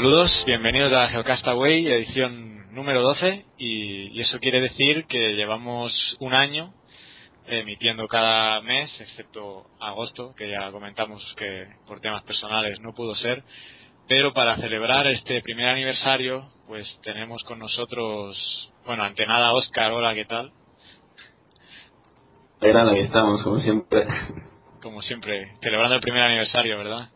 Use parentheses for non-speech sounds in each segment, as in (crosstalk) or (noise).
Saludos, bienvenidos a Geocastaway, edición número 12, y, eso quiere decir que llevamos un año emitiendo cada mes, excepto agosto, que ya comentamos que por temas personales no pudo ser, pero para celebrar este primer aniversario, pues tenemos con nosotros, bueno, ante nada Oscar, hola, ¿qué tal? Gran, aquí estamos, como siempre. Como siempre, celebrando el primer aniversario, ¿verdad?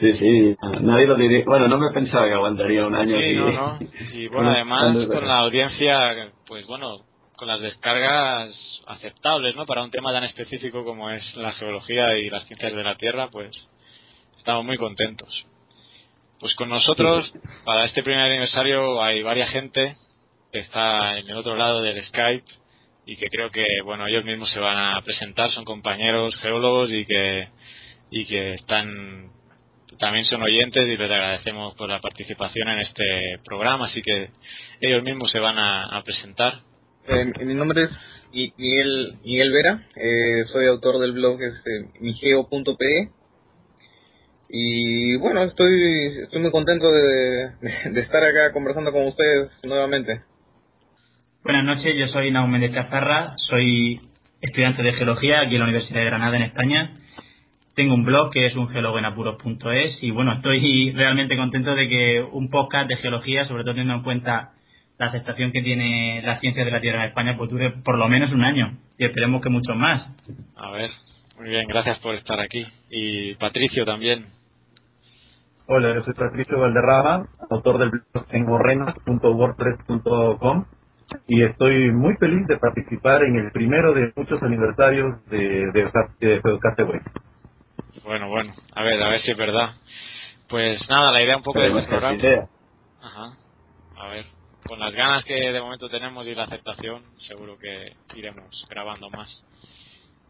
Sí, sí, nadie lo diría. Bueno, no me pensaba que aguantaría un año. Sí, no, no. Y (laughs) bueno, además con la audiencia, pues bueno, con las descargas aceptables, ¿no? Para un tema tan específico como es la geología y las ciencias de la Tierra, pues estamos muy contentos. Pues con nosotros, para este primer aniversario, hay varias gente que está en el otro lado del Skype y que creo que, bueno, ellos mismos se van a presentar, son compañeros geólogos y que, y que están también son oyentes y les agradecemos por la participación en este programa, así que ellos mismos se van a, presentar. Eh, mi nombre es Miguel, Miguel Vera, eh, soy autor del blog este, migeo.pe y bueno, estoy, estoy muy contento de, estar acá conversando con ustedes nuevamente. Buenas noches, yo soy Naume de Cazarra, soy estudiante de geología aquí en la Universidad de Granada en España tengo un blog que es un geólogoenapuros.es y bueno, estoy (laughs) realmente contento de que un podcast de geología, sobre todo teniendo en cuenta la aceptación que tiene la ciencia de la Tierra en España, pues dure por lo menos un año y esperemos que mucho más. A ver, muy bien, gracias por estar aquí. Y Patricio también. Hola, yo soy Patricio Valderrama, autor del blog engorrenos.wordpress.com y estoy muy feliz de participar en el primero de muchos aniversarios de, de, de, bueno, bueno, a ver, a ver si es verdad. Pues nada, la idea un poco de explorar. Ajá. A ver, con las ganas que de momento tenemos y la aceptación, seguro que iremos grabando más.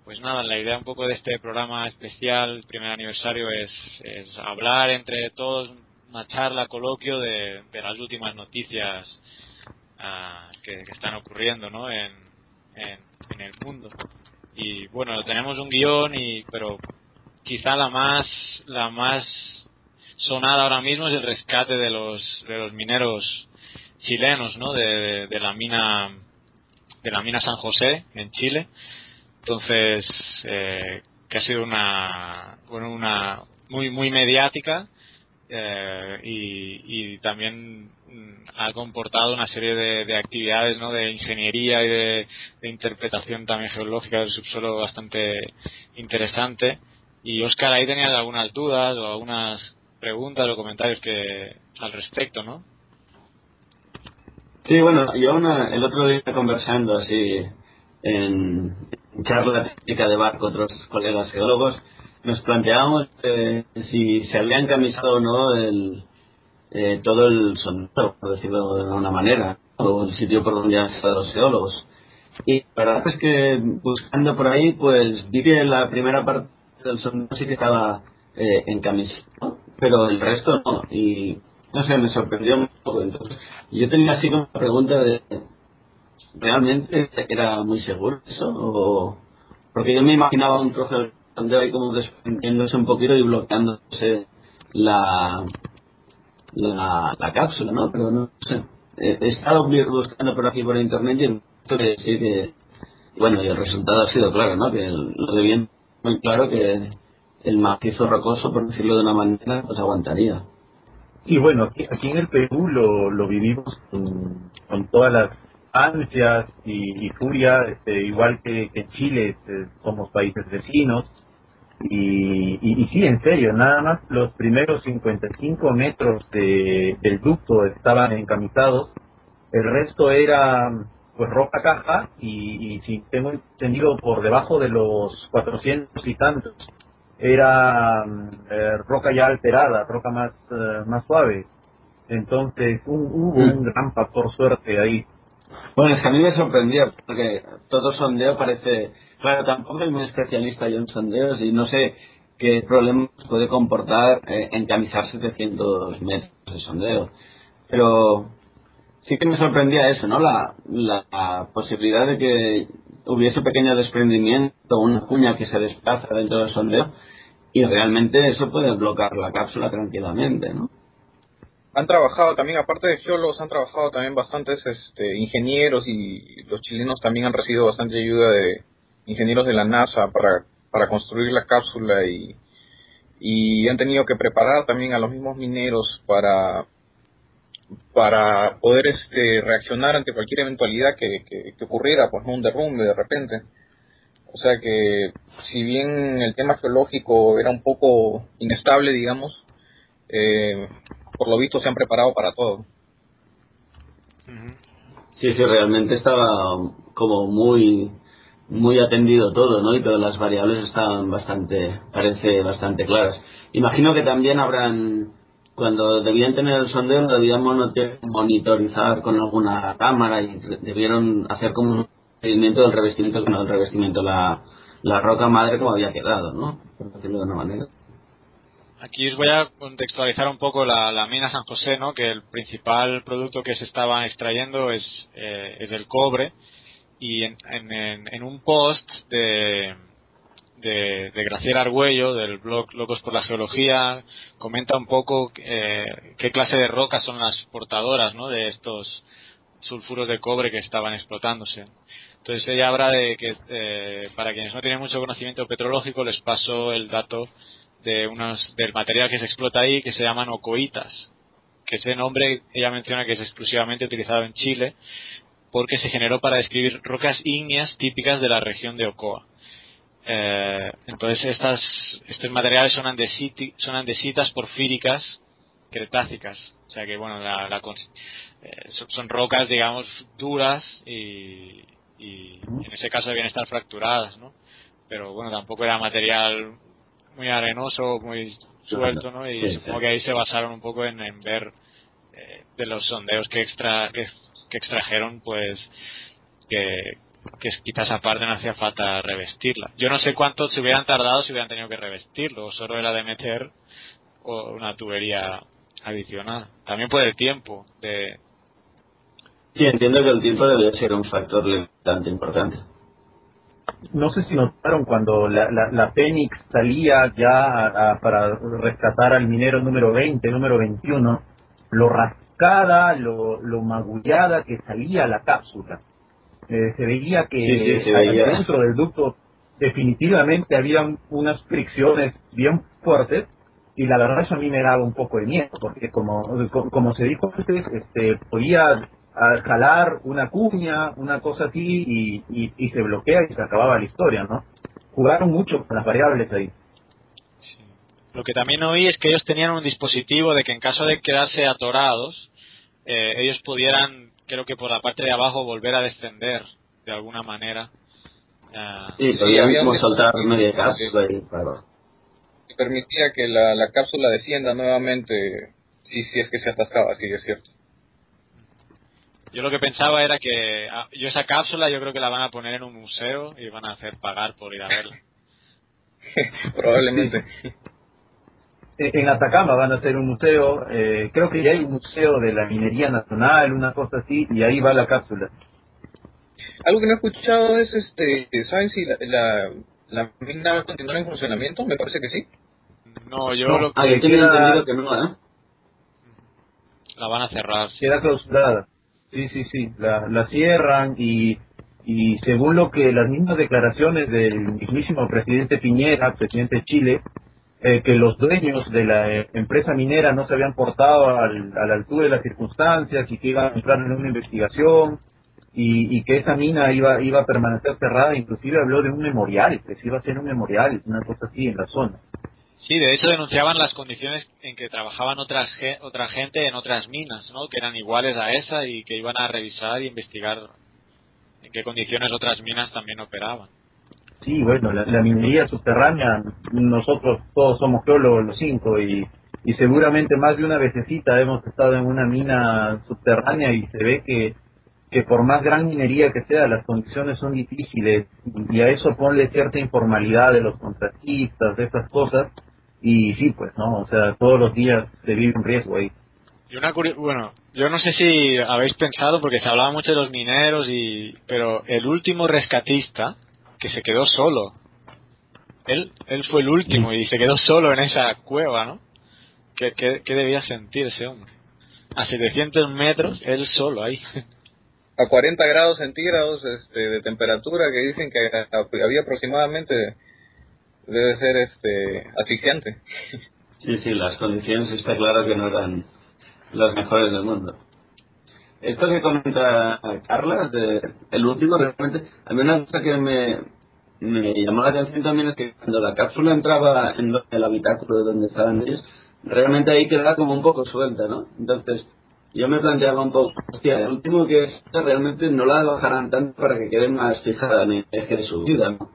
Pues nada, la idea un poco de este programa especial, primer aniversario, es, es hablar entre todos, una charla, coloquio de, de las últimas noticias ah, que, están ocurriendo ¿no? en, en, en el mundo. Y bueno, tenemos un guion, y pero quizá la más la más sonada ahora mismo es el rescate de los de los mineros chilenos no de, de, la mina de la mina San José en Chile. Entonces eh, que ha sido una bueno una muy muy mediática eh, y, también mm, ha comportado una serie de, de actividades ¿no? de ingeniería y de, interpretación también geológica del subsuelo bastante interesante y Oscar, ahí tenías algunas dudas o algunas preguntas o comentarios que al respecto, ¿no? Sí, bueno, yo una, el otro día conversando así en charla técnica de barco otros colegas geólogos, nos planteábamos eh, si se había encamisado o no el, eh, todo el sondeo, por decirlo de alguna manera, o el sitio por donde han estado los geólogos. Y la verdad es que buscando por ahí, pues vi que la primera parte el sonido sí que estaba eh, en camisa, pero el resto no. Y no sé, me sorprendió un poco. Entonces, yo tenía así como una pregunta de: ¿realmente era muy seguro eso? O, porque yo me imaginaba un trozo de ahí como desprendiéndose un poquito y bloqueándose la, la, la cápsula, ¿no? Pero no sé. He estado buscando por aquí por internet y que decir que, bueno, y el resultado ha sido claro, ¿no? Que lo de bien muy claro que el macizo rocoso, por decirlo de una manera, pues aguantaría. Y bueno, aquí, en el Perú lo, lo vivimos con, todas las ansias y, furia, este, igual que, en Chile, este, somos países vecinos. Y, y, sí, en serio, nada más los primeros 55 metros de, del ducto estaban encamisados, el resto era pues roca caja y, si tengo entendido por debajo de los 400 y tantos era mm, eh, roca ya alterada, roca más, eh, más suave. Entonces hubo un mm. gran factor suerte ahí. Bueno, es que a mí me sorprendió, porque todo sondeo parece... Claro, tampoco soy muy especialista yo en sondeos y no sé qué problemas puede comportar eh, encamisar 700 metros de sondeo. Pero sí que me sorprendía eso, ¿no? La, la, posibilidad de que hubiese pequeño desprendimiento, una cuña que se desplaza dentro del sondeo y realmente eso puede bloquear la cápsula tranquilamente, ¿no? han trabajado también, aparte de geólogos, han trabajado también bastantes este, ingenieros y los chilenos también han recibido bastante ayuda de ingenieros de la NASA para, para construir la cápsula y, y han tenido que preparar también a los mismos mineros para para poder este reaccionar ante cualquier eventualidad que, que, ocurriera, pues no un derrumbe de repente. O sea que si bien el tema geológico era un poco inestable, digamos, eh, por lo visto se han preparado para todo. Sí, sí, realmente estaba como muy muy atendido todo, ¿no? Y todas las variables estaban bastante, parece bastante claras. Imagino que también habrán, cuando debían tener el sondeo, debían monitorizar con alguna cámara y debieron hacer como un seguimiento del revestimiento, no del revestimiento, la, la roca madre como había quedado, ¿no? Por decirlo de una manera. Aquí os voy a contextualizar un poco la, mina San José, ¿no? Que el principal producto que se estaba extrayendo es, eh, es el cobre y en, en, un post de, de, de, Graciela Argüello del blog Locos por la Geología comenta un poco eh, qué clase de rocas son las portadoras ¿no? de estos sulfuros de cobre que estaban explotándose. Entonces ella habla de que eh, para quienes no tienen mucho conocimiento petrológico les paso el dato de unos del material que se explota ahí que se llaman ocoitas, que ese nombre ella menciona que es exclusivamente utilizado en Chile porque se generó para describir rocas ígneas típicas de la región de Ocoa. Eh, entonces estas, estos materiales son, son andesitas porfíricas cretácicas. O sea que bueno, la, eh, son, rocas digamos duras y, en ese caso debían estar fracturadas, ¿no? Pero bueno, tampoco era material muy arenoso, muy suelto, ¿no? Y supongo que ahí se basaron un poco en, ver eh, de los sondeos que, extra, que extrajeron, pues que, que quizás aparte no hacía falta revestirla. Yo no sé cuánto se hubieran tardado si hubieran tenido que revestirlo, solo era de meter una tubería adicional. También por el tiempo de... Sí, entiendo que el tiempo debe ser un factor bastante importante. No sé si notaron cuando la, la, la Fénix salía ya para rescatar al minero número 20, número 21, lo cada lo, lo magullada que salía la cápsula. Eh, se veía que dentro del ducto definitivamente había unas fricciones bien fuertes y la verdad eso a mí me daba un poco de miedo porque como, como se dijo antes, este, podía jalar una cuña, una cosa así y, y se bloquea y se acababa la historia, ¿no? Jugaron mucho con las variables ahí. Lo que también oí es que ellos tenían un dispositivo de que en caso de quedarse atorados, eh, ellos pudieran, creo que por la parte de abajo, volver a descender de alguna manera. sí, podían soltar media cápsula y claro. permitía que la, la cápsula descienda nuevamente si, si es que se atascaba, sí, es cierto. Yo lo que pensaba era que ah, yo esa cápsula yo creo que la van a poner en un museo y van a hacer pagar por ir a verla. (laughs) Probablemente. (laughs) en Atacama van a hacer un museo, eh, creo que ya hay un museo de la minería nacional, una cosa así, y ahí va la cápsula. Algo que no he escuchado es, este, ¿saben si la, la, la mina va a continuar en funcionamiento? Me parece que sí. No, yo lo que... Ah, entendido que no, ¿eh? La van a cerrar. Queda clausurada. Sí, sí, sí, la, la cierran y, y según lo que las mismas declaraciones del mismísimo presidente Piñera, presidente de Chile, eh, que los dueños de la eh, empresa minera no se habían portado al, a la altura de las circunstancias y que iban a entrar en una investigación y, y, que esa mina iba, iba a permanecer cerrada, inclusive habló de un memorial, que se iba a hacer un memorial, una cosa así en la zona. Sí, de hecho denunciaban las condiciones en que trabajaban otras, otra gente en otras minas, ¿no? que eran iguales a esa y que iban a revisar y investigar en qué condiciones otras minas también operaban. Sí, bueno, la, minería subterránea, nosotros todos somos geólogos los cinco y, y seguramente más de una vececita hemos estado en una mina subterránea y se ve que, que por más gran minería que sea, las condiciones son difíciles y a eso ponle cierta informalidad de los contratistas, de esas cosas y sí, pues, ¿no? O sea, todos los días se vive un riesgo ahí. Y una bueno, yo no sé si habéis pensado, porque se hablaba mucho de los mineros, y pero el último rescatista que se quedó solo. Él, él fue el último y se quedó solo en esa cueva, ¿no? ¿Qué, qué, debía sentir ese hombre? a 700 metros, él solo ahí. (laughs) A 40 grados centígrados este, de temperatura que dicen que había aproximadamente, debe ser este asfixiante. Sí, sí, las condiciones está claro que no eran las mejores del mundo. Esto que comenta Carla, de, el último, realmente, a mí una cosa que me, me llamó la atención también es que cuando la cápsula entraba en el habitáculo de donde estaban ellos, realmente ahí quedaba como un poco suelta, ¿no? Entonces, yo me planteaba un poco, hostia, el último que es, realmente no la bajarán tanto para que quede más fijada en el eje de su vida, ¿no?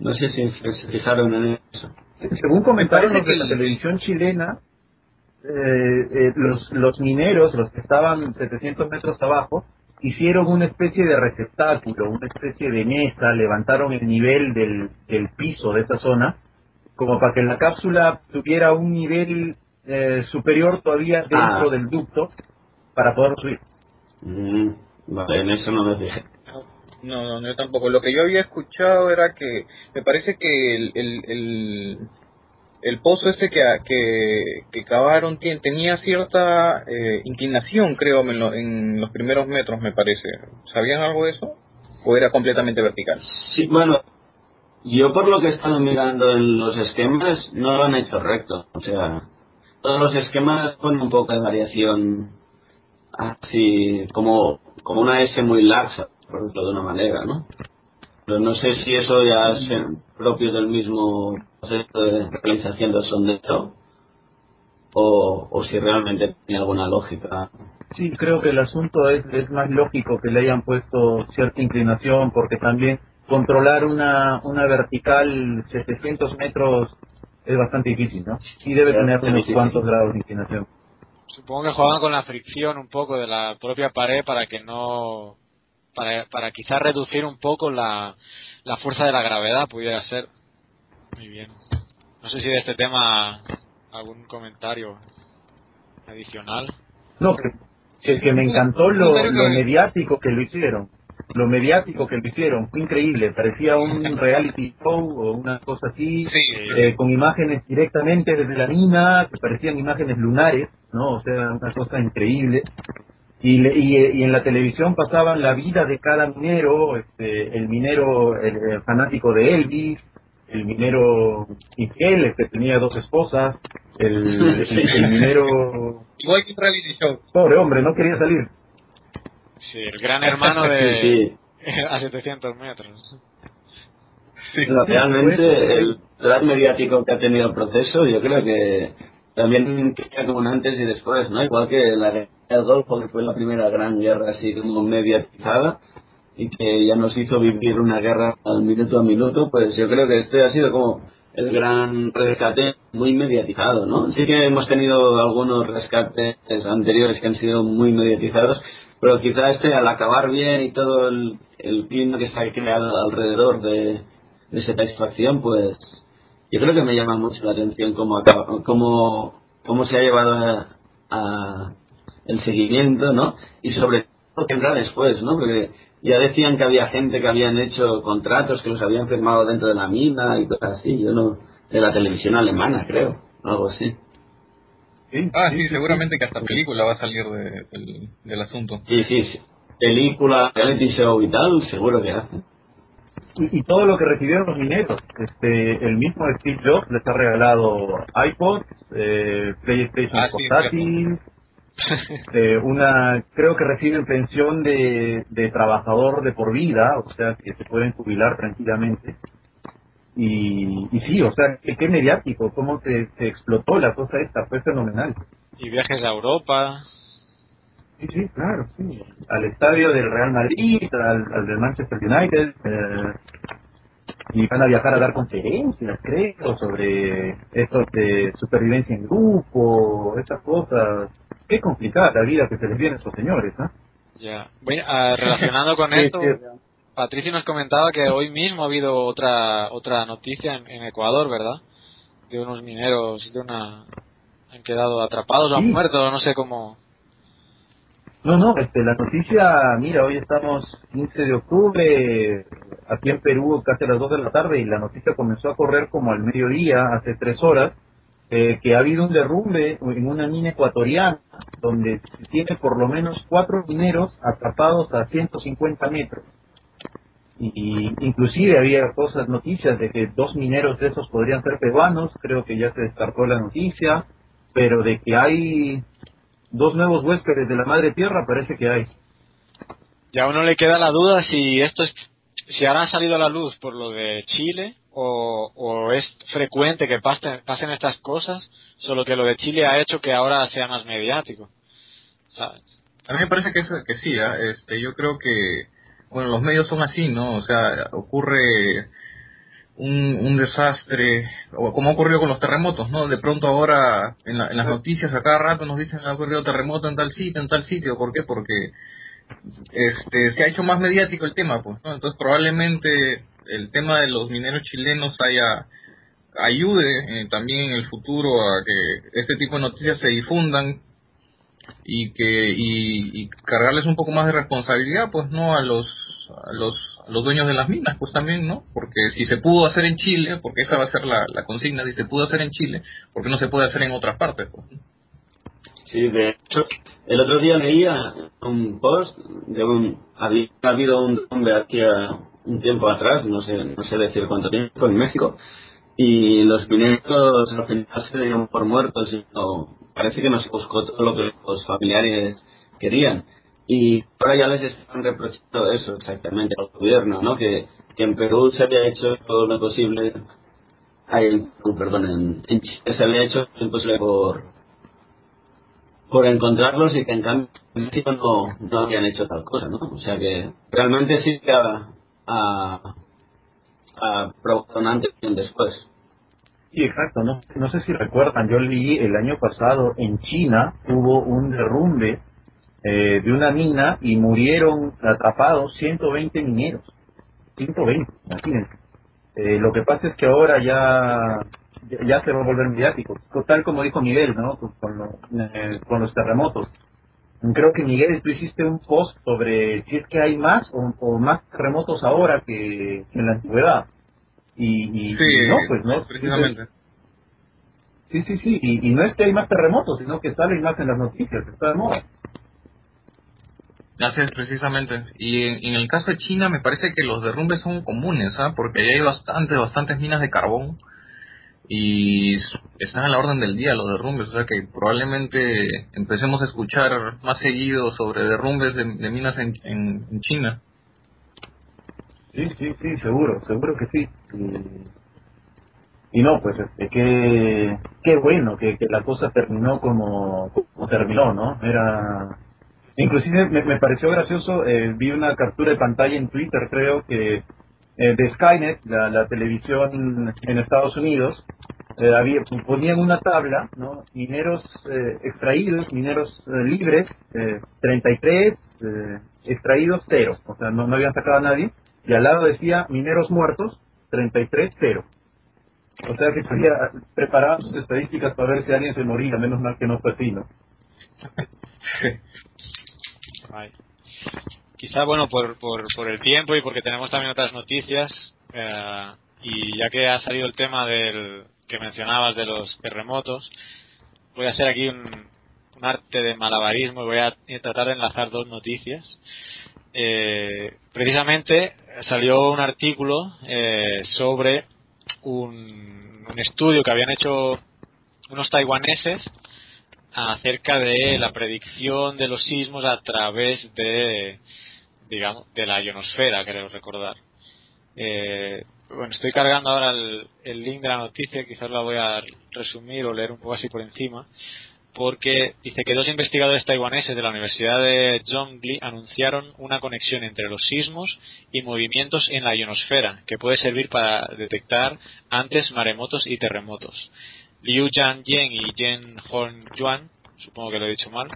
No sé si se fijaron en eso. Según comentaron los de la televisión chilena, eh, eh, los, los mineros, los que estaban 700 metros abajo, hicieron una especie de receptáculo, una especie de mesa, levantaron el nivel del, del piso de esa zona, como para que la cápsula tuviera un nivel eh, superior todavía dentro ah. del ducto para poder subir. Mm, vale, en eso no me fijé. No, no, yo tampoco. Lo que yo había escuchado era que me parece que el, el, el, pozo este que, que, que cavaron tenía cierta eh, inclinación, creo, en, los primeros metros, me parece. ¿Sabían algo de eso? ¿O era completamente vertical? Sí, bueno, yo por lo que he estado mirando en los esquemas, no lo han hecho recto. O sea, todos los esquemas ponen un poco de variación así como, como una S muy laxa, por ejemplo, de una manera, ¿no? Pero no sé si eso ya es propio del mismo proceso de realización del sondeo o, o si realmente tiene alguna lógica. Sí, creo que el asunto es, es más lógico que le hayan puesto cierta inclinación porque también controlar una, una vertical 700 metros es bastante difícil, ¿no? Y debe tener unos cuantos grados de inclinación. Supongo que juegan con la fricción un poco de la propia pared para que no. Para, para quizás reducir un poco la, la fuerza de la gravedad, pudiera ser. Muy bien. No sé si de este tema algún comentario adicional. No, que, que me encantó lo, lo mediático que lo hicieron lo mediático que lo hicieron fue increíble, parecía un (laughs) reality show o una cosa así, eh, con imágenes directamente desde la mina, que parecían imágenes lunares, ¿no? O sea, una cosa increíble. Y, y, en la televisión pasaban la vida de cada minero, este, el minero el, fanático de Elvis, el minero infiel, que tenía dos esposas, el, el (laughs) minero... Igual que reality show. Pobre hombre, no quería salir. Sí, el gran hermano (laughs) de (laughs) a 700 metros. Sí, realmente el gran mediático que ha tenido el proceso, yo creo que también como un antes y después, ¿no? Igual que la guerra del Golfo, que fue la primera gran guerra así como mediatizada y que ya nos hizo vivir una guerra al minuto a minuto, pues yo creo que este ha sido como el gran rescate muy mediatizado, ¿no? Sí que hemos tenido algunos rescates anteriores que han sido muy mediatizados, pero quizá este al acabar bien y todo el, el clima que se ha creado alrededor de, esa satisfacción, pues yo creo que me llama mucho la atención cómo, cómo, cómo se ha llevado a, el seguimiento, ¿no? Y sobre todo que vendrá después, ¿no? Porque ya decían que había gente que habían hecho contratos que los habían firmado dentro de la mina y cosas así, yo no, de la televisión alemana, creo, algo así. Ah, sí, seguramente que hasta película va a salir del, asunto. Sí, sí, sí. Película, reality show y tal, seguro que hace. Y, todo lo que recibieron los mineros. Este, el mismo Steve Jobs les ha regalado iPods, eh, PlayStation ah, portátil, (laughs) eh, una, creo que reciben pensión de, de trabajador de por vida, o sea que se pueden jubilar tranquilamente. Y, y sí, o sea, qué, mediático, cómo se, explotó la cosa esta, fue fenomenal. Y viajes a Europa. Sí, sí, claro, sí. Al estadio del Real Madrid, al, del Manchester United. Eh, y van a viajar a dar conferencias, creo, sobre esto de supervivencia en grupo, esas cosas. Qué complicada la vida que se les viene a esos señores, ¿no? Ya. Bueno, ah, relacionado con (laughs) esto, Patricio nos comentaba que hoy mismo ha habido otra otra noticia en, Ecuador, ¿verdad? De unos mineros de una han quedado atrapados o han muerto, no sé cómo. No, no, este, la noticia, mira, hoy estamos 15 de octubre, aquí en Perú casi a las 2 de la tarde y la noticia comenzó a correr como al mediodía, hace tres horas, eh, que ha habido un derrumbe en una mina ecuatoriana donde tiene por lo menos cuatro mineros atrapados a 150 metros. Y, inclusive había cosas, noticias de que dos mineros de esos podrían ser peruanos, creo que ya se descartó la noticia, pero de que hay dos nuevos huéspedes de la madre tierra, parece que hay. Ya a uno le queda la duda si esto es, si ahora ha salido a la luz por lo de Chile o, es frecuente que pasen, pasen estas cosas, solo que lo de Chile ha hecho que ahora sea más mediático. A mí me parece que, que sí, ¿eh? este, yo creo que, bueno, los medios son así, ¿no? O sea, ocurre un, un desastre, o como ha ocurrido con los terremotos, ¿no? De pronto ahora en, en las noticias a cada rato nos dicen que ha ocurrido terremoto en tal sitio, en tal sitio, ¿por qué? Porque este se ha hecho más mediático el tema, pues, ¿no? Entonces probablemente el tema de los mineros chilenos haya ayude eh, también en el futuro a que este tipo de noticias se difundan y que y, cargarles un poco más de responsabilidad pues no a los a los los dueños de las minas pues también no porque si se pudo hacer en Chile porque esa va a ser la, la consigna si se pudo hacer en Chile porque no se puede hacer en otras partes pues sí de hecho el otro día leía un post de un había habido un hombre aquí a un tiempo atrás, no sé, no sé decir cuánto tiempo, en México, y los mineros al final se dieron por muertos, y parece que no se buscó todo lo que los familiares querían. Y ahora ya les están reprochando eso exactamente al gobierno, ¿no? Que, que en Perú se había hecho todo lo posible, ay, perdón, en, en Chile se había hecho lo imposible por, por encontrarlos y que en cambio en México no, no habían hecho tal cosa, ¿no? O sea que realmente sí que a, a provocar antes y después. Sí, exacto. No, no sé si recuerdan, yo leí el año pasado en China hubo un derrumbe eh, de una mina y murieron atrapados 120 mineros. 120, imagínense. Eh, lo que pasa es que ahora ya ya se va a volver mediático, tal como dijo Miguel, ¿no? Con, eh, con los terremotos Creo que Miguel, tú hiciste un post sobre si es que hay más o, más terremotos ahora que, en la antigüedad. Y, sí, no, pues no. Precisamente. Sí, sí, sí. Y, no es que hay más terremotos, sino que salen más en las noticias, está de moda. Así es, precisamente. Y en, el caso de China me parece que los derrumbes son comunes, ¿ah? Porque hay bastantes, bastantes minas de carbón y están a la orden del día los derrumbes, o sea que probablemente empecemos a escuchar más seguido sobre derrumbes de, minas en, en, China. Sí, sí, sí, seguro, seguro que sí. Y, no, pues este, qué, qué bueno que, que la cosa terminó como terminó, ¿no? Era Inclusive me, me pareció gracioso, eh, vi una captura de pantalla en Twitter, creo que eh, de Skynet, la, televisión en Estados Unidos, eh, había, ponían una tabla, ¿no? Mineros eh, extraídos, mineros libres, 33, extraídos, cero. O sea, no, no habían sacado a nadie. Y al lado decía mineros muertos, 33, cero. O sea que preparaban sus estadísticas para ver si alguien se moría, menos mal que no fue así, ¿no? (laughs) quizá bueno por, por, por el tiempo y porque tenemos también otras noticias eh, y ya que ha salido el tema del que mencionabas de los terremotos voy a hacer aquí un, arte de malabarismo y voy a tratar de enlazar dos noticias. Eh, precisamente salió un artículo eh, sobre un, un estudio que habían hecho unos taiwaneses acerca de la predicción de los sismos a través de digamos, de la ionosfera, creo recordar. Eh, bueno, estoy cargando ahora el, link de la noticia, quizás la voy a resumir o leer un poco así por encima, porque dice que dos investigadores taiwaneses de la Universidad de Zhongli anunciaron una conexión entre los sismos y movimientos en la ionosfera, que puede servir para detectar antes maremotos y terremotos. Liu Jianyen y Jen Hong Yuan supongo que lo he dicho mal,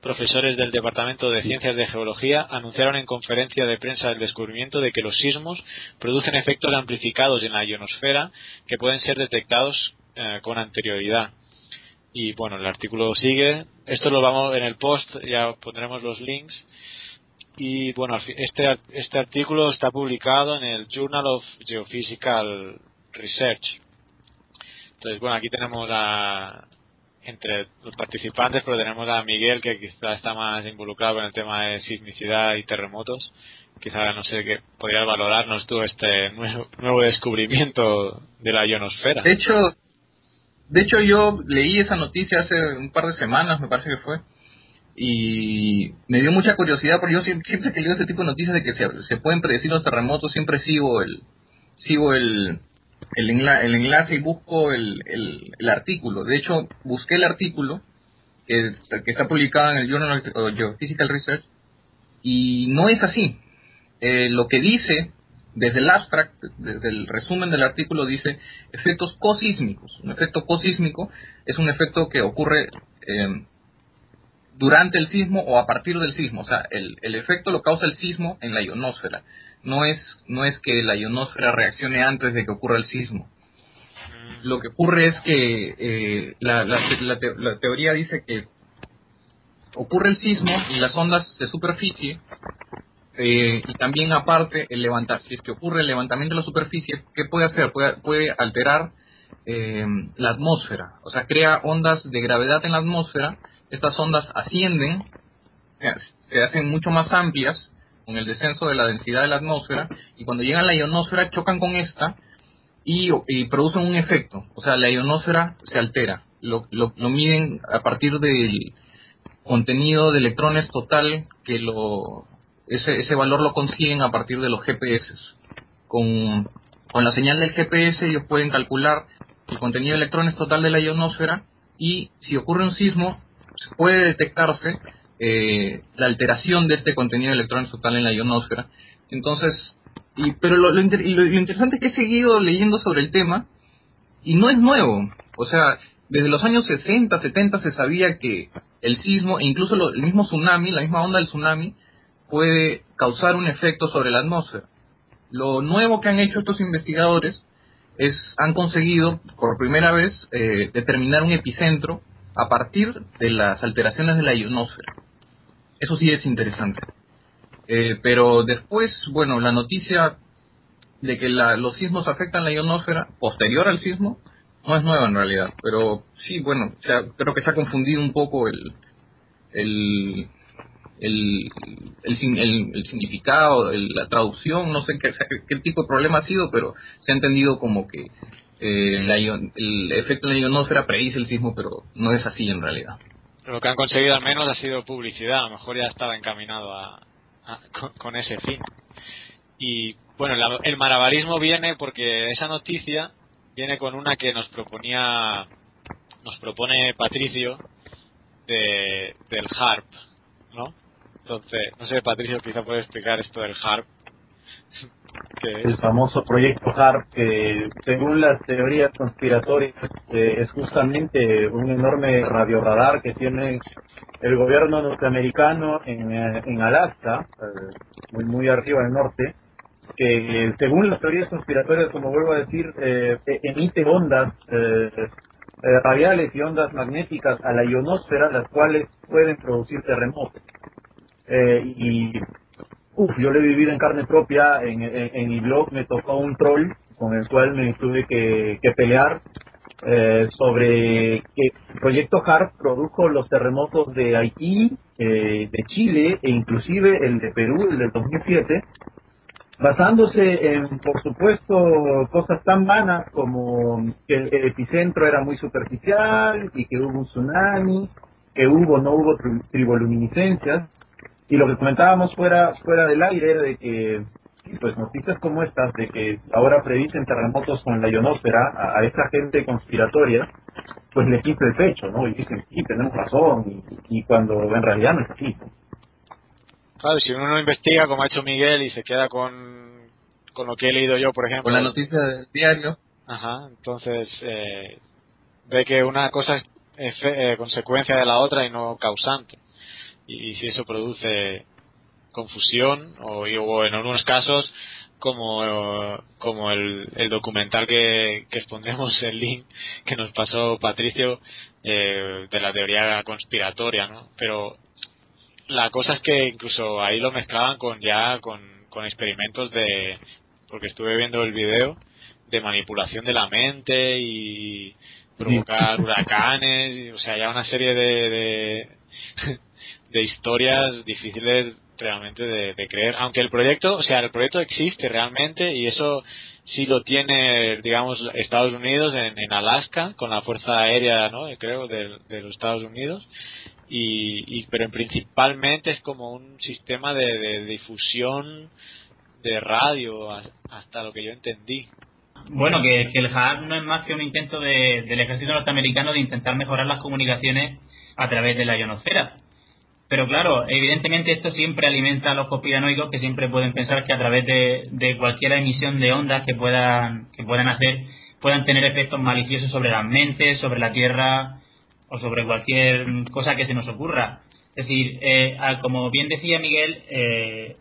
profesores del Departamento de Ciencias de Geología anunciaron en conferencia de prensa el descubrimiento de que los sismos producen efectos amplificados en la ionosfera que pueden ser detectados eh, con anterioridad. Y bueno, el artículo sigue. Esto lo vamos en el post, ya pondremos los links. Y bueno, este, este artículo está publicado en el Journal of Geophysical Research Entonces, bueno, aquí tenemos a, entre los participantes, pero tenemos a Miguel, que quizá está más involucrado en el tema de sismicidad y terremotos. Quizá, no sé, que podrías valorarnos tú este nuevo, nuevo descubrimiento de la ionosfera. De hecho, de hecho yo leí esa noticia hace un par de semanas, me parece que fue, y me dio mucha curiosidad porque yo siempre, que leo este tipo de noticias de que se, pueden predecir los terremotos, siempre sigo el sigo el, el, enlace y busco el, el, artículo. De hecho, busqué el artículo que, que está publicado en el Journal of Geophysical Research y no es así. Eh, lo que dice desde el abstract, desde el resumen del artículo dice efectos cosísmicos. Un efecto cosísmico es un efecto que ocurre eh, durante el sismo o a partir del sismo. O sea, el, el, efecto lo causa el sismo en la ionosfera. No es, no es que la ionosfera reaccione antes de que ocurra el sismo. Mm. Lo que ocurre es que eh, la, la, la, teoría dice que ocurre el sismo y las ondas de superficie eh, y también aparte el levantar, si es que ocurre el levantamiento de la superficie, ¿qué puede hacer? Puede, puede alterar eh, la atmósfera, o sea, crea ondas de gravedad en la atmósfera estas ondas ascienden, se hacen mucho más amplias con el descenso de la densidad de la atmósfera y cuando llegan a la ionosfera chocan con esta y, producen un efecto. O sea, la ionosfera se altera. Lo, miden a partir del contenido de electrones total que lo ese, ese valor lo consiguen a partir de los GPS. Con, con la señal del GPS ellos pueden calcular el contenido de electrones total de la ionosfera y si ocurre un sismo puede detectarse eh, la alteración de este contenido de electrones total en la ionosfera. Entonces, y, pero lo, interesante es que he seguido leyendo sobre el tema y no es nuevo. O sea, desde los años 60, 70 se sabía que el sismo e incluso el mismo tsunami, la misma onda del tsunami, puede causar un efecto sobre la atmósfera. Lo nuevo que han hecho estos investigadores es han conseguido por primera vez eh, determinar un epicentro a partir de las alteraciones de la ionosfera. Eso sí es interesante. Eh, pero después, bueno, la noticia de que los sismos afectan la ionosfera posterior al sismo no es nueva en realidad. Pero sí, bueno, creo que se ha confundido un poco el, el, el, el, significado, la traducción, no sé qué, qué tipo de problema ha sido, pero se ha entendido como que eh, el efecto de la ionosfera predice el sismo, pero no es así en realidad. Lo que han conseguido al menos ha sido publicidad, a lo mejor ya estaba encaminado a, con, ese fin. Y bueno, el marabarismo viene porque esa noticia viene con una que nos proponía, nos propone Patricio de, del HARP, ¿no? Entonces, no sé, Patricio, quizá puede explicar esto del HARP el famoso proyecto HARP, que según las teorías conspiratorias eh, es justamente un enorme radioradar que tiene el gobierno norteamericano en, eh, en Alaska, eh, muy, muy arriba del norte, que según las teorías conspiratorias, como vuelvo a decir, emite ondas radiales y ondas magnéticas a la ionosfera, las cuales pueden producir terremotos. y Uf, yo lo he vivido en carne propia, en, en, mi blog me tocó un troll con el cual me tuve que, pelear eh, sobre que proyecto HARP produjo los terremotos de Haití, eh, de Chile e inclusive el de Perú, el del 2007, basándose en, por supuesto, cosas tan vanas como que el, epicentro era muy superficial y que hubo un tsunami, que hubo no hubo triboluminiscencias, y lo que comentábamos fuera, fuera del aire era de que, pues noticias como estas, de que ahora predicen terremotos con la ionosfera a, esta gente conspiratoria, pues le quita el pecho, ¿no? Y dicen, sí, tenemos razón, y, cuando en realidad no es así. Claro, si uno no investiga como ha hecho Miguel y se queda con, con lo que he leído yo, por ejemplo. Con la noticia del diario. Ajá, entonces eh, ve que una cosa es eh, consecuencia de la otra y no causante y, si eso produce confusión o, en algunos casos como, como el, el documental que, que expondremos el link que nos pasó Patricio eh, de la teoría conspiratoria, ¿no? Pero la cosa es que incluso ahí lo mezclaban con ya con, con experimentos de porque estuve viendo el video de manipulación de la mente y provocar huracanes, o sea, ya una serie de, de, de historias difíciles realmente de, creer, aunque el proyecto, o sea, el proyecto existe realmente y eso sí lo tiene, digamos, Estados Unidos en, Alaska con la fuerza aérea, ¿no? Creo de, los Estados Unidos y, y pero principalmente es como un sistema de, de difusión de radio hasta lo que yo entendí. Bueno, que, el HAAR no es más que un intento de, del ejército norteamericano de intentar mejorar las comunicaciones a través de la ionosfera. Pero claro, evidentemente esto siempre alimenta a los conspiranoicos que siempre pueden pensar que a través de, cualquier emisión de ondas que puedan, que puedan hacer, puedan tener efectos maliciosos sobre las mentes, sobre la Tierra o sobre cualquier cosa que se nos ocurra. Es decir, eh, como bien decía Miguel, eh,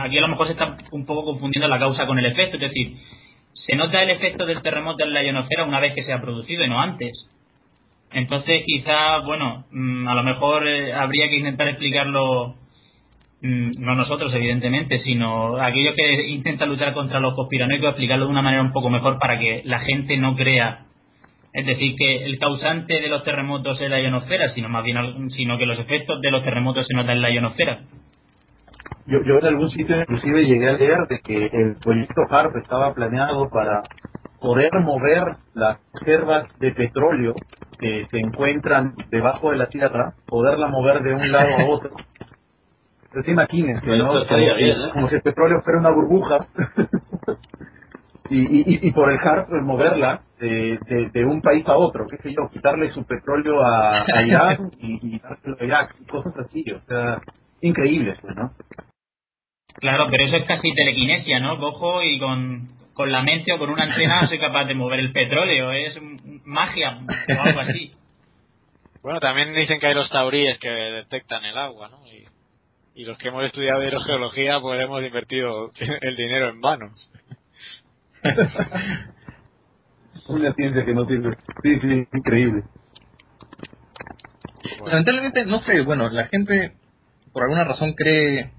aquí a lo mejor se está un poco confundiendo la causa con el efecto. Es decir, se nota el efecto del terremoto en la ionosfera una vez que se ha producido y no antes. Entonces, quizá, bueno, mm, a lo mejor eh, habría que intentar explicarlo, mm, no nosotros, evidentemente, sino aquellos que intentan luchar contra los conspiranoicos, explicarlo de una manera un poco mejor para que la gente no crea. Es decir, que el causante de los terremotos es la ionosfera, sino más bien, sino que los efectos de los terremotos se notan en la ionosfera. Yo, yo en algún sitio inclusive llegué a leer de que el proyecto HARP estaba planeado para poder mover las reservas de petróleo que se encuentran debajo de la tierra, poderla mover de un lado a otro. Entonces imagínense, ¿no? ¿eh? Como, si el petróleo fuera una burbuja. (laughs) y, y, y, por el HARP moverla de, de, de, un país a otro, qué sé yo, quitarle su petróleo a, a Irán y, y dárselo a Irak, y cosas así, o sea, increíbles, pues, ¿no? Claro, pero eso es casi telequinesia, ¿no? Cojo y con, con la mente o con una antena soy capaz de mover el petróleo. Es magia o algo así. Bueno, también dicen que hay los tauríes que detectan el agua, ¿no? Y, y los que hemos estudiado hidrogeología, pues hemos invertido (laughs) el dinero en vano. (laughs) una ciencia que no sirve. Sí, sí, increíble. Lamentablemente, no sé, bueno, la gente por alguna razón cree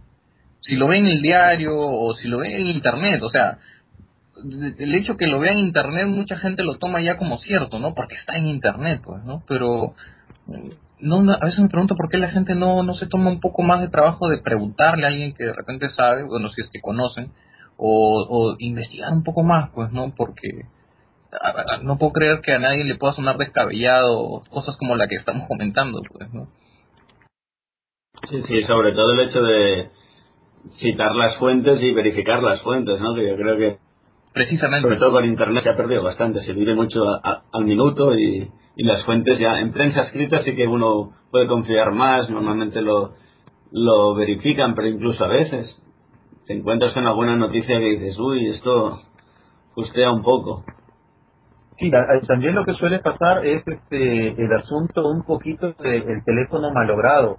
si lo ve en el diario o si lo ve en internet, o sea, el hecho que lo vea en internet mucha gente lo toma ya como cierto, ¿no? Porque está en internet, pues, ¿no? Pero no, a veces me pregunto por qué la gente no, no se toma un poco más de trabajo de preguntarle a alguien que de repente sabe, bueno, si es que conocen, o, o investigar un poco más, pues, ¿no? Porque no puedo creer que a nadie le pueda sonar descabellado cosas como la que estamos comentando, pues, ¿no? Sí, sí, sobre todo el hecho de citar las fuentes y verificar las fuentes, ¿no? Que yo creo que precisamente sobre todo con internet se ha perdido bastante, se vive mucho al minuto y, y, las fuentes ya en prensa escrita sí que uno puede confiar más, normalmente lo, lo verifican, pero incluso a veces te encuentras con alguna noticia que dices, uy, esto justea un poco. Sí, también lo que suele pasar es este el asunto un poquito del teléfono malogrado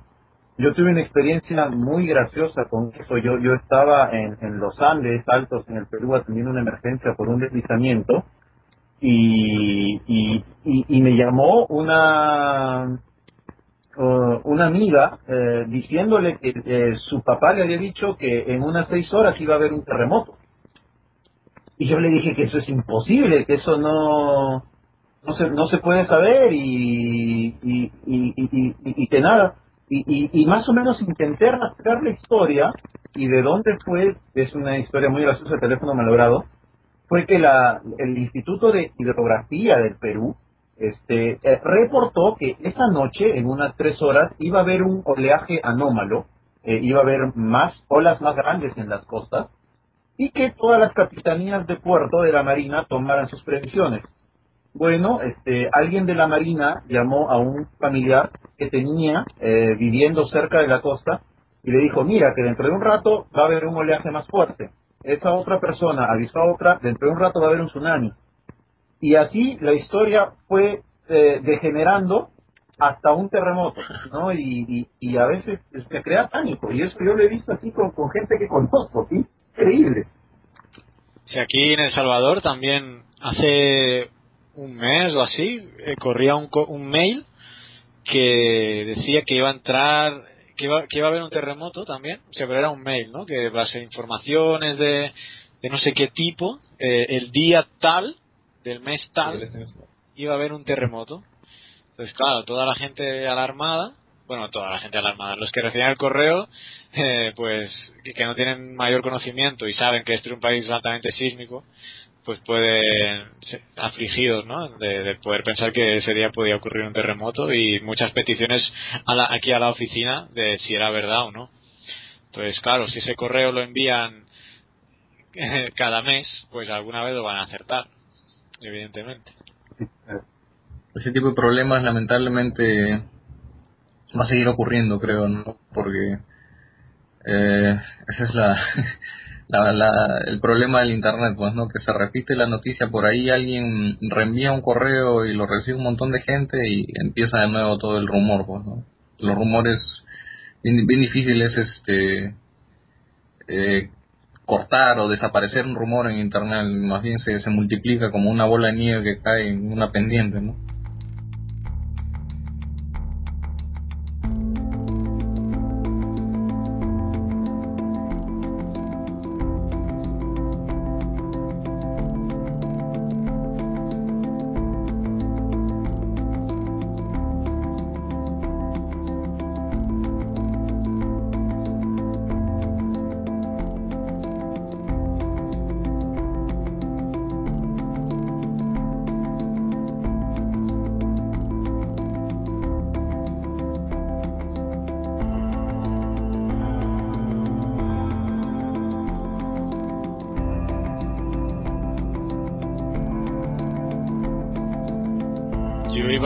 yo tuve una experiencia muy graciosa con eso. Yo, yo estaba en, en los Andes altos, en el Perú, atendiendo una emergencia por un deslizamiento y, y, y, me llamó una, uh, una amiga eh, diciéndole que eh, su papá le había dicho que en unas seis horas iba a haber un terremoto. Y yo le dije que eso es imposible, que eso no, no, se, no se puede saber y, y, y, y, y que nada y, y, más o menos intenté rastrear la historia y de dónde fue, es una historia muy graciosa, el teléfono malogrado, fue que la, el Instituto de Hidrografía del Perú este, eh, reportó que esa noche, en unas tres horas, iba a haber un oleaje anómalo, eh, iba a haber más olas más grandes en las costas, y que todas las capitanías de puerto de la Marina tomaran sus previsiones. Bueno, este, alguien de la Marina llamó a un familiar que tenía eh, viviendo cerca de la costa y le dijo, mira, que dentro de un rato va a haber un oleaje más fuerte. Esa otra persona avisó a otra, dentro de un rato va a haber un tsunami. Y así la historia fue eh, degenerando hasta un terremoto, ¿no? Y, y, a veces se crea pánico. Y eso yo lo he visto así con, gente que conozco, ¿sí? Increíble. Sí, aquí en El Salvador también hace un mes o así, eh, corría un, un mail que decía que iba a entrar, que iba, que iba a haber un terremoto también, o sea, pero era un mail, ¿no? Que va a ser informaciones de, de no sé qué tipo, eh, el día tal, del mes tal, iba a haber un terremoto. Entonces, claro, toda la gente alarmada, bueno, toda la gente alarmada, los que recibían el correo, eh, pues que no tienen mayor conocimiento y saben que este es un país altamente sísmico, pues pueden afligidos, ¿no? De, poder pensar que ese día podía ocurrir un terremoto y muchas peticiones aquí a la oficina de si era verdad o no. Entonces, claro, si ese correo lo envían cada mes, pues alguna vez lo van a acertar, evidentemente. Ese tipo de problemas, lamentablemente, va a seguir ocurriendo, creo, ¿no? Porque eh, esa es la la, el problema del internet, pues, ¿no? Que se repite la noticia por ahí, alguien reenvía un correo y lo recibe un montón de gente y empieza de nuevo todo el rumor, pues, ¿no? Los rumores, bien, bien difícil es este, eh, cortar o desaparecer un rumor en internet, más bien se, se multiplica como una bola de nieve que cae en una pendiente, ¿no?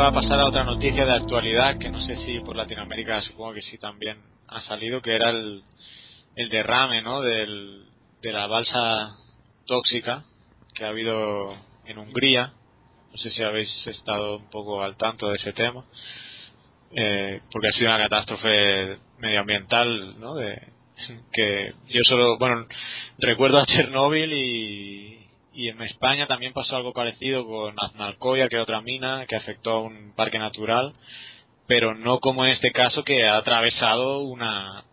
A pasar a otra noticia de actualidad que no sé si por Latinoamérica supongo que sí también ha salido, que era el, el derrame ¿no? Del, de la balsa tóxica que ha habido en Hungría. No sé si habéis estado un poco al tanto de ese tema, eh, porque ha sido una catástrofe medioambiental, ¿no? De, que yo solo, bueno, recuerdo a Chernóbil y, y en España también pasó algo parecido con Aznalcóllar, que era otra mina que afectó a un parque natural, pero no como en este caso que ha atravesado una,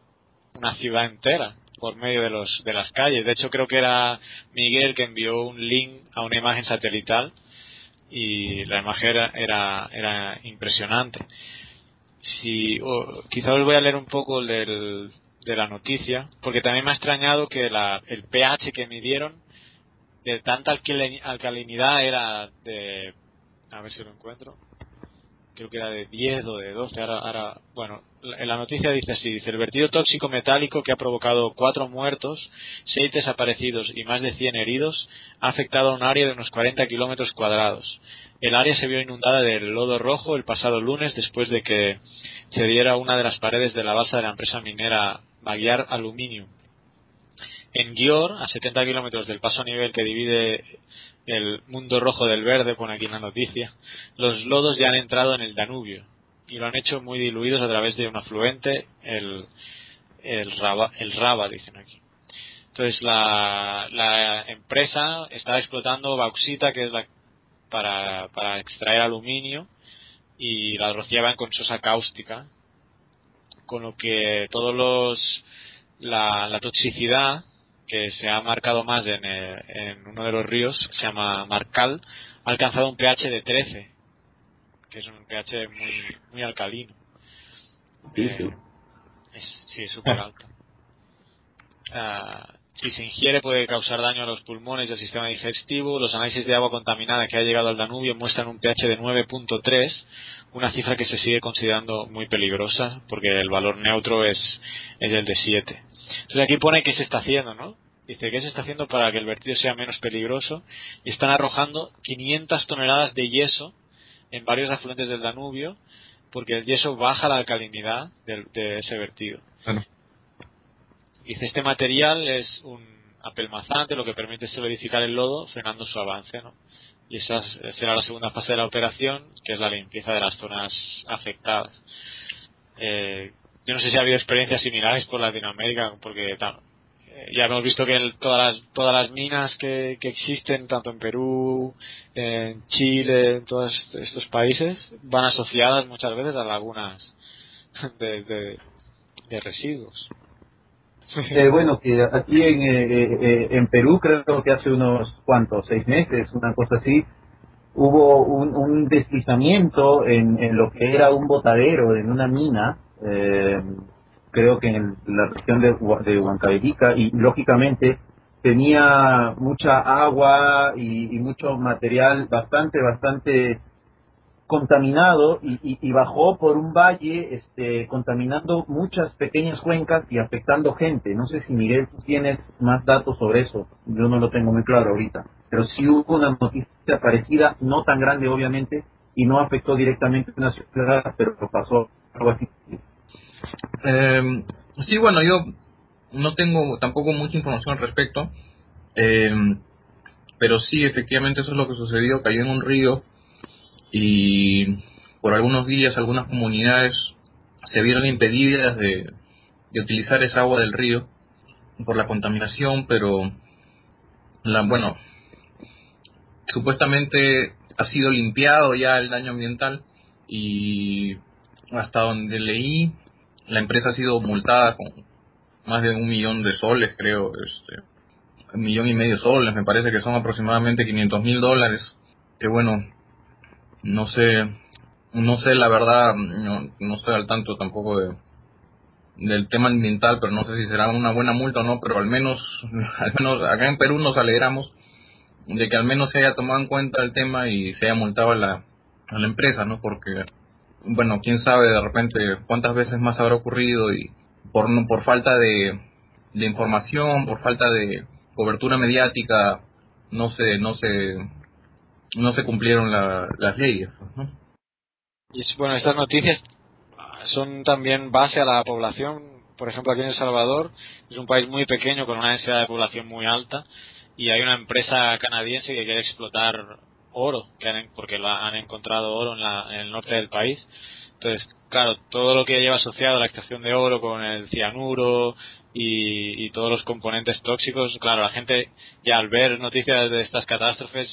una ciudad entera por medio de los de las calles. De hecho creo que era Miguel que envió un link a una imagen satelital y la imagen era era, impresionante. Si quizá os voy a leer un poco del, de la noticia, porque también me ha extrañado que la, el pH que midieron de tanta alcalinidad era de a ver si lo encuentro creo que era de 10 o de 12 ahora, ahora bueno en la noticia dice así dice el vertido tóxico metálico que ha provocado cuatro muertos seis desaparecidos y más de 100 heridos ha afectado a un área de unos 40 kilómetros cuadrados. El área se vio inundada del lodo rojo el pasado lunes después de que se diera una de las paredes de la base de la empresa minera Magyar Aluminium en Gior, a 70 kilómetros del paso a nivel que divide el mundo rojo del verde, pone aquí en la noticia, los lodos ya han entrado en el Danubio y lo han hecho muy diluidos a través de un afluente, el, el, Raba, el Raba, dicen aquí. Entonces la, la empresa está explotando bauxita, que es la para, para extraer aluminio, y la rociaban con sosa cáustica, con lo que todos los la, la toxicidad que se ha marcado más en, eh, en uno de los ríos, se llama Marcal, ha alcanzado un pH de 13, que es un pH muy, muy alcalino. Eh, sí, es súper alto. Ah, si se ingiere puede causar daño a los pulmones y al sistema digestivo. Los análisis de agua contaminada que ha llegado al Danubio muestran un pH de 9.3, una cifra que se sigue considerando muy peligrosa porque el valor neutro es, es el de 7. Entonces aquí pone qué se está haciendo, ¿no? Dice que se está haciendo para que el vertido sea menos peligroso y están arrojando 500 toneladas de yeso en varios afluentes del Danubio porque el yeso baja la alcalinidad de, ese vertido. Dice este material es un apelmazante, lo que permite solidificar el lodo frenando su avance, ¿no? Y esa será la segunda fase de la operación, que es la limpieza de las zonas afectadas. Eh, yo no sé si ha habido experiencias similares por Latinoamérica, porque eh, ya hemos visto que todas las todas las minas que, que existen tanto en Perú en Chile en todos estos países van asociadas muchas veces a lagunas (laughs) de, de, residuos. Eh, bueno, que aquí en, eh, en Perú, creo que hace unos cuantos, seis meses, una cosa así, hubo un, un deslizamiento en, en, lo que era un botadero en una mina, creo que en la región de, de y lógicamente tenía mucha agua y, mucho material bastante, bastante contaminado y, bajó por un valle este, contaminando muchas pequeñas cuencas y afectando gente. No sé si Miguel tienes más datos sobre eso, yo no lo tengo muy claro ahorita, pero sí hubo una noticia parecida, no tan grande obviamente, y no afectó directamente a una ciudad, pero pasó algo. Eh, sí, bueno, yo no tengo tampoco mucha información al respecto, eh, pero sí, efectivamente eso es lo que sucedió, cayó en un río y por algunos días algunas comunidades se vieron impedidas de, de utilizar esa agua del río por la contaminación, pero la, bueno, supuestamente ha sido limpiado ya el daño ambiental y hasta donde leí la empresa ha sido multada con más de un millón de soles, creo, este, un millón y medio soles, me parece que son aproximadamente 500 mil dólares. Que bueno, no sé, no sé la verdad, no, no estoy al tanto tampoco de del tema ambiental, pero no sé si será una buena multa o no, pero al menos, (laughs) al menos acá en Perú nos alegramos de que al menos se haya tomado en cuenta el tema y se haya multado a la, a la empresa, ¿no? Porque, bueno, quién sabe de repente cuántas veces más habrá ocurrido y por, por falta de, de información, por falta de cobertura mediática, no se, no se, no se cumplieron las leyes. Y bueno, estas noticias son también base a la población. Por ejemplo, aquí en El Salvador es un país muy pequeño con una densidad de población muy alta y hay una empresa canadiense que quiere explotar oro, que porque han encontrado oro en, la, en el norte del país. Entonces, claro, todo lo que lleva asociado a la extracción de oro con el cianuro y, todos los componentes tóxicos, claro, la gente ya al ver noticias de estas catástrofes,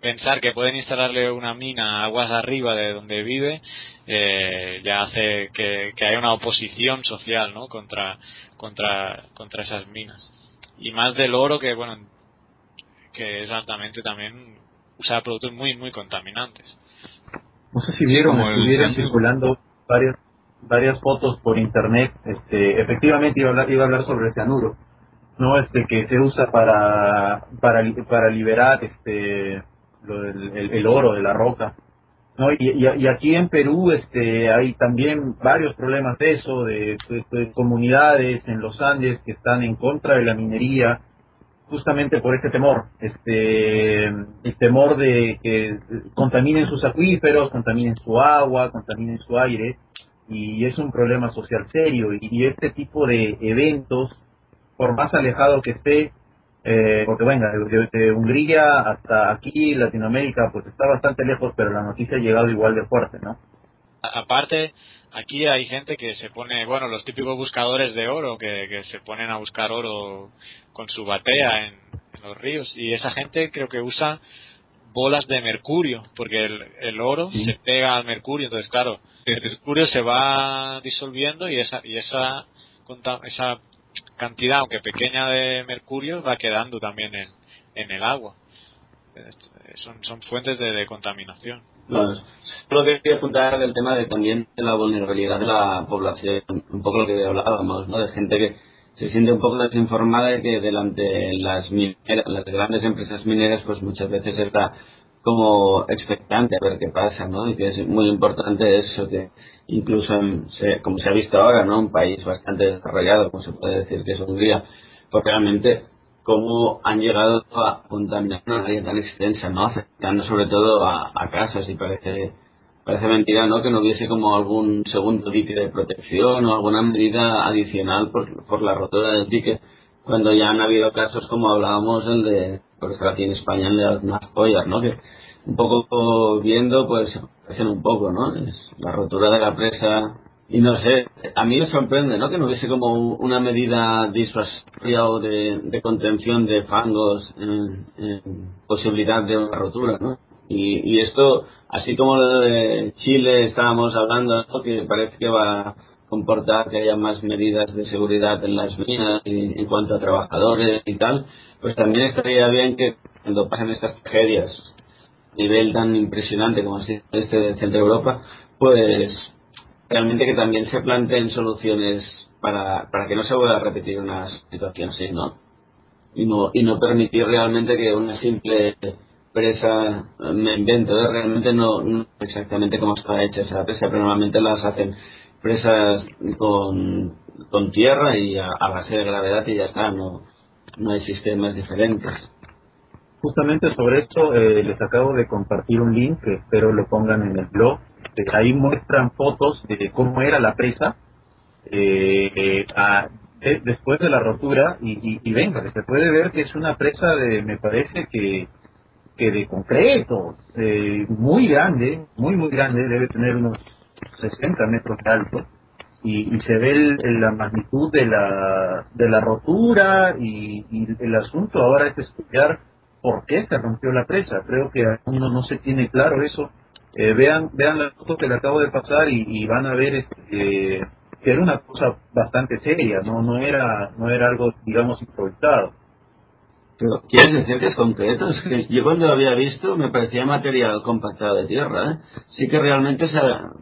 pensar que pueden instalarle una mina aguas arriba de donde vive, eh, ya hace que, que haya una oposición social, ¿no? Contra, contra, contra esas minas. Y más del oro que, bueno, que es altamente también usa productos muy, muy contaminantes. No sé si vieron, estuvieron circulando varias varias fotos por internet, este, efectivamente iba a hablar, iba a hablar sobre el cianuro, no, este, que se usa para, para, para liberar, este, lo del, el, oro de la roca, no, y, y, aquí en Perú, este, hay también varios problemas de eso, de, de, comunidades en los Andes que están en contra de la minería, justamente por este temor, este, el temor de que contaminen sus acuíferos, contaminen su agua, contaminen su aire, y es un problema social serio y, este tipo de eventos, por más alejado que esté, eh, porque venga, de, Hungría hasta aquí, Latinoamérica, pues está bastante lejos, pero la noticia ha llegado igual de fuerte, ¿no? Aparte, aquí hay gente que se pone, bueno, los típicos buscadores de oro, que, que se ponen a buscar oro con su batea en, los ríos, y esa gente creo que usa bolas de mercurio, porque el, el oro se pega al mercurio, entonces claro, el mercurio se va disolviendo y esa y esa esa cantidad aunque pequeña de mercurio va quedando también en, en el agua. Son, son fuentes de, contaminación no, solo quería apuntar el tema de también de la vulnerabilidad de la población un poco lo que hablábamos no de gente que se siente un poco desinformada y que delante las mineras, las grandes empresas mineras pues muchas veces está como expectante a ver qué pasa, ¿no? Y que es muy importante eso, que incluso como se ha visto ahora, ¿no? Un país bastante desarrollado, como se puede decir que es Hungría, pues realmente cómo han llegado a contaminar una área tan extensa, ¿no? Afectando sobre todo a, casas y parece parece mentira, ¿no? Que no hubiese como algún segundo dique de protección o alguna medida adicional por, por la rotura del dique cuando ya han habido casos como hablábamos el de por ejemplo aquí en España el de las ¿no? Que un poco viendo, pues hacen un poco, ¿no? Es la rotura de la presa. Y no sé, a mí me sorprende, ¿no? Que no hubiese como una medida disuasoria o de, de contención de fangos en, posibilidad de una rotura, ¿no? Y, y esto, así como lo de Chile estábamos hablando, que parece que va comportar que haya más medidas de seguridad en las minas y en cuanto a trabajadores y tal, pues también estaría bien que cuando pasen estas tragedias a nivel tan impresionante como este del centro de Europa, pues realmente que también se planteen soluciones para, para que no se vuelva a repetir una situación así, ¿no? Y no, y no permitir realmente que una simple presa, me invento, ¿eh? realmente no, no exactamente cómo está hecha esa presa, pero normalmente las hacen presas con, con tierra y a, base de gravedad y ya está, no, no hay sistemas diferentes. Justamente sobre esto eh, les acabo de compartir un link que espero lo pongan en el blog. ahí muestran fotos de cómo era la presa eh, después de la rotura y, y, venga, se puede ver que es una presa de, me parece que, que de concreto, eh, muy grande, muy muy grande, debe tener unos 60 metros de alto y, se ve la magnitud de la, de la rotura y, el asunto ahora es estudiar por qué se rompió la presa. Creo que uno no se tiene claro eso. Eh, vean vean la foto que le acabo de pasar y, van a ver este, que era una cosa bastante seria, no no era no era algo digamos improvisado. Pero, ¿Quieres decir que es concreto? que yo cuando lo había visto me parecía material compactado de tierra. ¿eh? Sí que realmente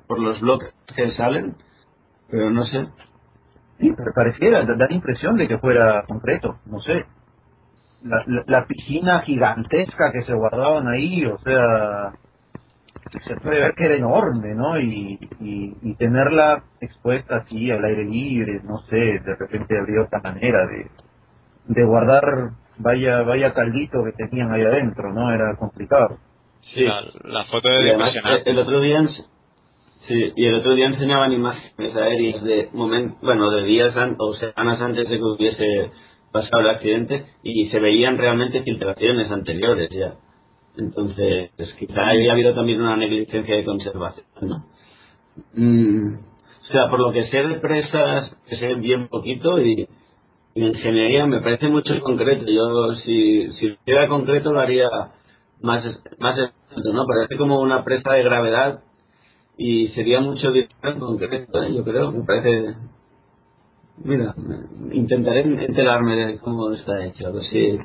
por los bloques que salen, pero no sé. Sí, pero pareciera, da la impresión de que fuera concreto, no sé. La, la, piscina gigantesca que se guardaban ahí, o sea, se puede ver que era enorme, ¿no? Y, y, y, tenerla expuesta así al aire libre, no sé, de repente habría otra manera de, de guardar vaya vaya caldito que tenían ahí adentro, ¿no? Era complicado. Sí, la, foto de impresionante. El otro día sí, y el otro día enseñaban imágenes aéreas de moment, bueno, de días o semanas antes de que hubiese pasado el accidente y se veían realmente filtraciones anteriores ya. Entonces, quizá haya habido también una negligencia de conservación, ¿no? Mm, o sea, por lo que sé de presas, que sé bien poquito y en ingeniería me parece mucho concreto. Yo, si, si fuera concreto, lo haría más, más exacto, ¿no? Parece como una presa de gravedad y sería mucho en concreto, ¿eh? yo creo. Me parece. Mira, intentaré enterarme de cómo está hecho, a ver si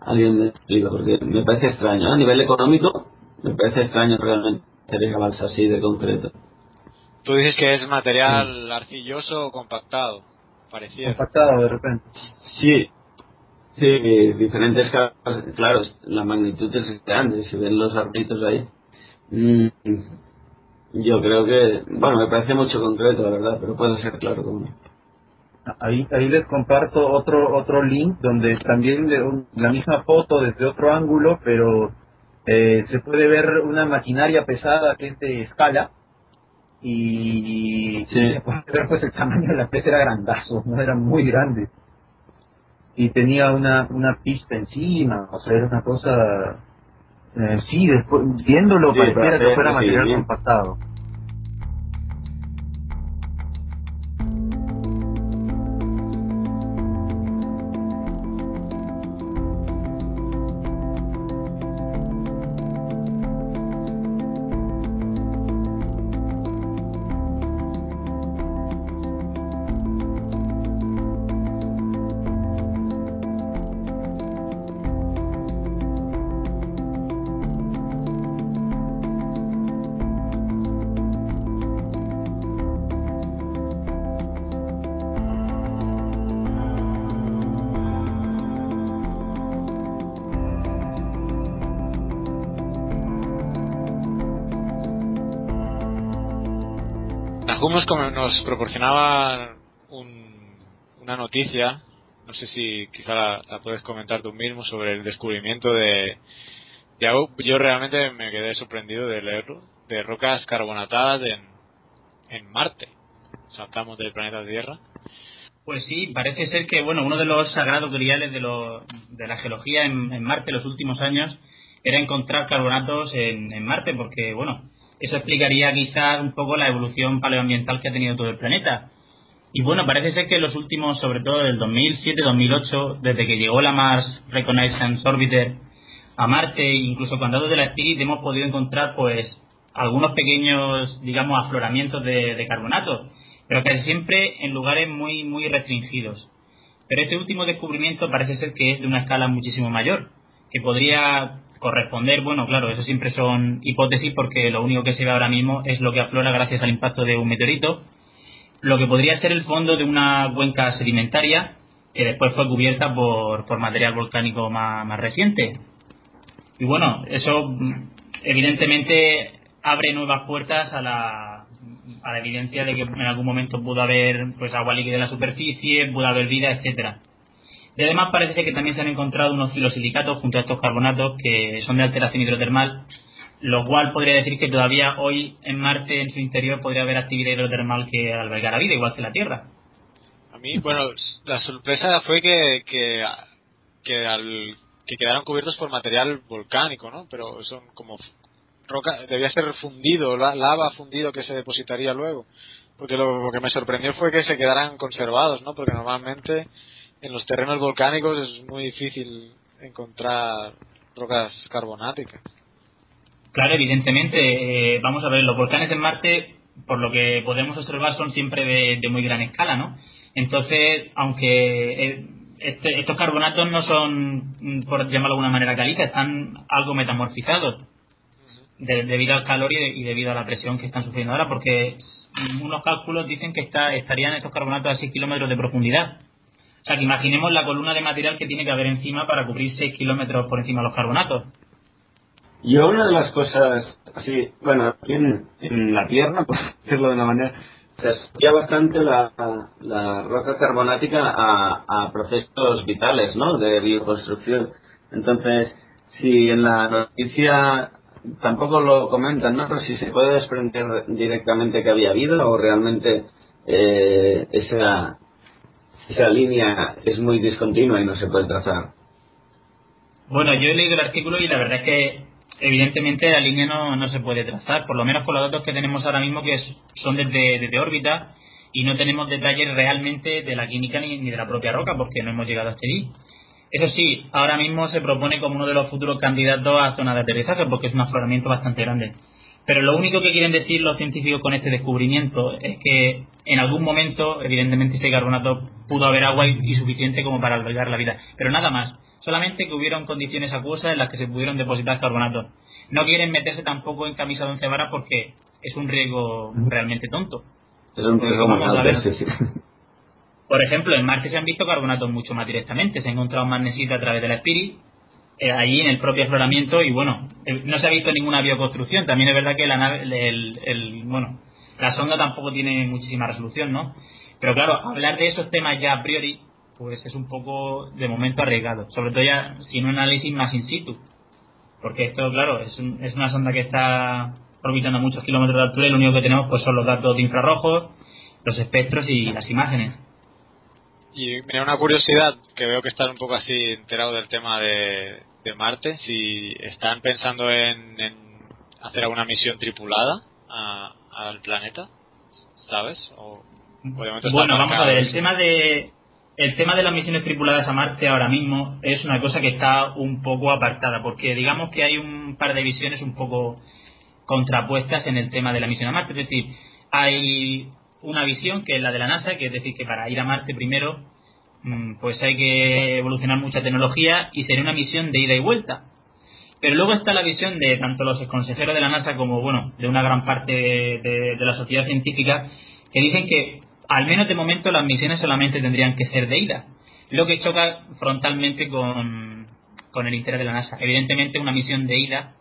alguien me explica, porque me parece extraño. A nivel económico, me parece extraño realmente hacer esa balsa así de concreto. Tú dices que es material arcilloso o compactado parecía. Compactado de repente. Sí, sí, diferentes claro, la magnitud es grande, si ven los arbolitos ahí. Mm, yo creo que, bueno, me parece mucho concreto, la verdad, pero puede ser claro como. Ahí, ahí les comparto otro otro link donde también de la misma foto desde otro ángulo, pero eh, se puede ver una maquinaria pesada que es de escala, y sí. pues el tamaño de la pez era grandazo, no era muy grande. Y tenía una, una pista encima, o sea, era una cosa... Eh, sí, después, viéndolo pareciera que fuera material compactado. Noticia, no sé si quizá la, puedes comentar tú mismo, sobre el descubrimiento de, yo realmente me quedé sorprendido de leerlo, de rocas carbonatadas en, en Marte. Saltamos del planeta Tierra. Pues sí, parece ser que bueno uno de los sagrados griales de, lo, de la geología en, en Marte los últimos años era encontrar carbonatos en, en Marte, porque bueno, eso explicaría quizás un poco la evolución paleoambiental que ha tenido todo el planeta. Y bueno, parece ser que los últimos, sobre todo del 2007-2008, desde que llegó la Mars Reconnaissance Orbiter a Marte, incluso con datos de la Spirit, hemos podido encontrar pues algunos pequeños, digamos, afloramientos de, de carbonato. pero casi siempre en lugares muy, muy restringidos. Pero este último descubrimiento parece ser que es de una escala muchísimo mayor, que podría corresponder, bueno, claro, eso siempre son hipótesis porque lo único que se ve ahora mismo es lo que aflora gracias al impacto de un meteorito, lo que podría ser el fondo de una cuenca sedimentaria que después fue cubierta por, por material volcánico más, más reciente. Y bueno, eso mm, evidentemente abre nuevas puertas a la, a la evidencia de que en algún momento pudo haber pues agua líquida en la superficie, pudo haber vida, etcétera. Y además parece que también se han encontrado unos filosilicatos junto a estos carbonatos que son de alteración hidrotermal, lo cual podría decir que todavía hoy en Marte, en su interior, podría haber actividad hidrotermal que albergar vida, igual que la Tierra. A mí, bueno, la sorpresa fue que, que, que, al, que quedaron cubiertos por material volcánico, ¿no? Pero son como roca, debía ser fundido, lava fundido que se depositaría luego. Porque lo, que me sorprendió fue que se quedaran conservados, ¿no? Porque normalmente en los terrenos volcánicos es muy difícil encontrar rocas carbonáticas. Claro, evidentemente. Eh, vamos a ver, los volcanes en Marte, por lo que podemos observar, son siempre de, muy gran escala, ¿no? Entonces, aunque eh, este, estos carbonatos no son, por llamarlo de alguna manera, caliza, están algo metamorfizados debido al calor y, debido a la presión que están sufriendo ahora, porque unos cálculos dicen que está, estarían estos carbonatos a 6 kilómetros de profundidad. O sea, que imaginemos la columna de material que tiene que haber encima para cubrir 6 kilómetros por encima de los carbonatos. Y una de las cosas, así, bueno, aquí en, la Tierra, (laughs) por decirlo de una manera, se asocia bastante la, la roca carbonática a, a procesos vitales, ¿no? De bioconstrucción. Entonces, si en la noticia tampoco lo comentan, ¿no? Pero si se puede desprender directamente que había vida o realmente eh, esa, esa línea es muy discontinua y no se puede trazar. Bueno, yo he leído el artículo y la verdad es que evidentemente la línea no, no se puede trazar, por lo menos con los datos que tenemos ahora mismo que son desde, desde órbita y no tenemos detalles realmente de la química ni, ni de la propia roca porque no hemos llegado hasta allí. Eso sí, ahora mismo se propone como uno de los futuros candidatos a zona de aterrizaje porque es un afloramiento bastante grande. Pero lo único que quieren decir los científicos con este descubrimiento es que en algún momento, evidentemente, ese carbonato pudo haber agua y, suficiente como para albergar la vida. Pero nada más. Solamente que hubieron condiciones acuosas en las que se pudieron depositar carbonato. No quieren meterse tampoco en camisa de once varas porque es un riesgo realmente tonto. Es un riesgo más (laughs) por ejemplo, en Marte se han visto carbonatos mucho más directamente. Se ha encontrado magnesita a través de la Spirit, eh, allí en el propio afloramiento, y bueno, eh, no se ha visto ninguna bioconstrucción. También es verdad que la nave, el, bueno, la sonda tampoco tiene muchísima resolución, ¿no? Pero claro, hablar de esos temas ya a priori, pues es un poco de momento arriesgado. Sobre todo ya sin un análisis más in situ. Porque esto, claro, es, es una sonda que está orbitando a muchos kilómetros de altura y lo único que tenemos pues son los datos de infrarrojos, los espectros y las imágenes. Y me da una curiosidad, que veo que están un poco así enterado del tema de, Marte, si están pensando en, hacer alguna misión tripulada al planeta, ¿sabes? bueno, vamos a ver, el tema de el tema de las misiones tripuladas a Marte ahora mismo es una cosa que está un poco apartada, porque digamos que hay un par de visiones un poco contrapuestas en el tema de la misión a Marte, es decir, hay una visión que es la de la NASA, que es decir, que para ir a Marte primero mm, pues hay que evolucionar mucha tecnología y sería una misión de ida y vuelta. Pero luego está la visión de tanto los consejeros de la NASA como, bueno, de una gran parte de, la sociedad científica que dicen que, al menos de momento, las misiones solamente tendrían que ser de ida. Lo que choca frontalmente con, con el interés de la NASA. Evidentemente, una misión de ida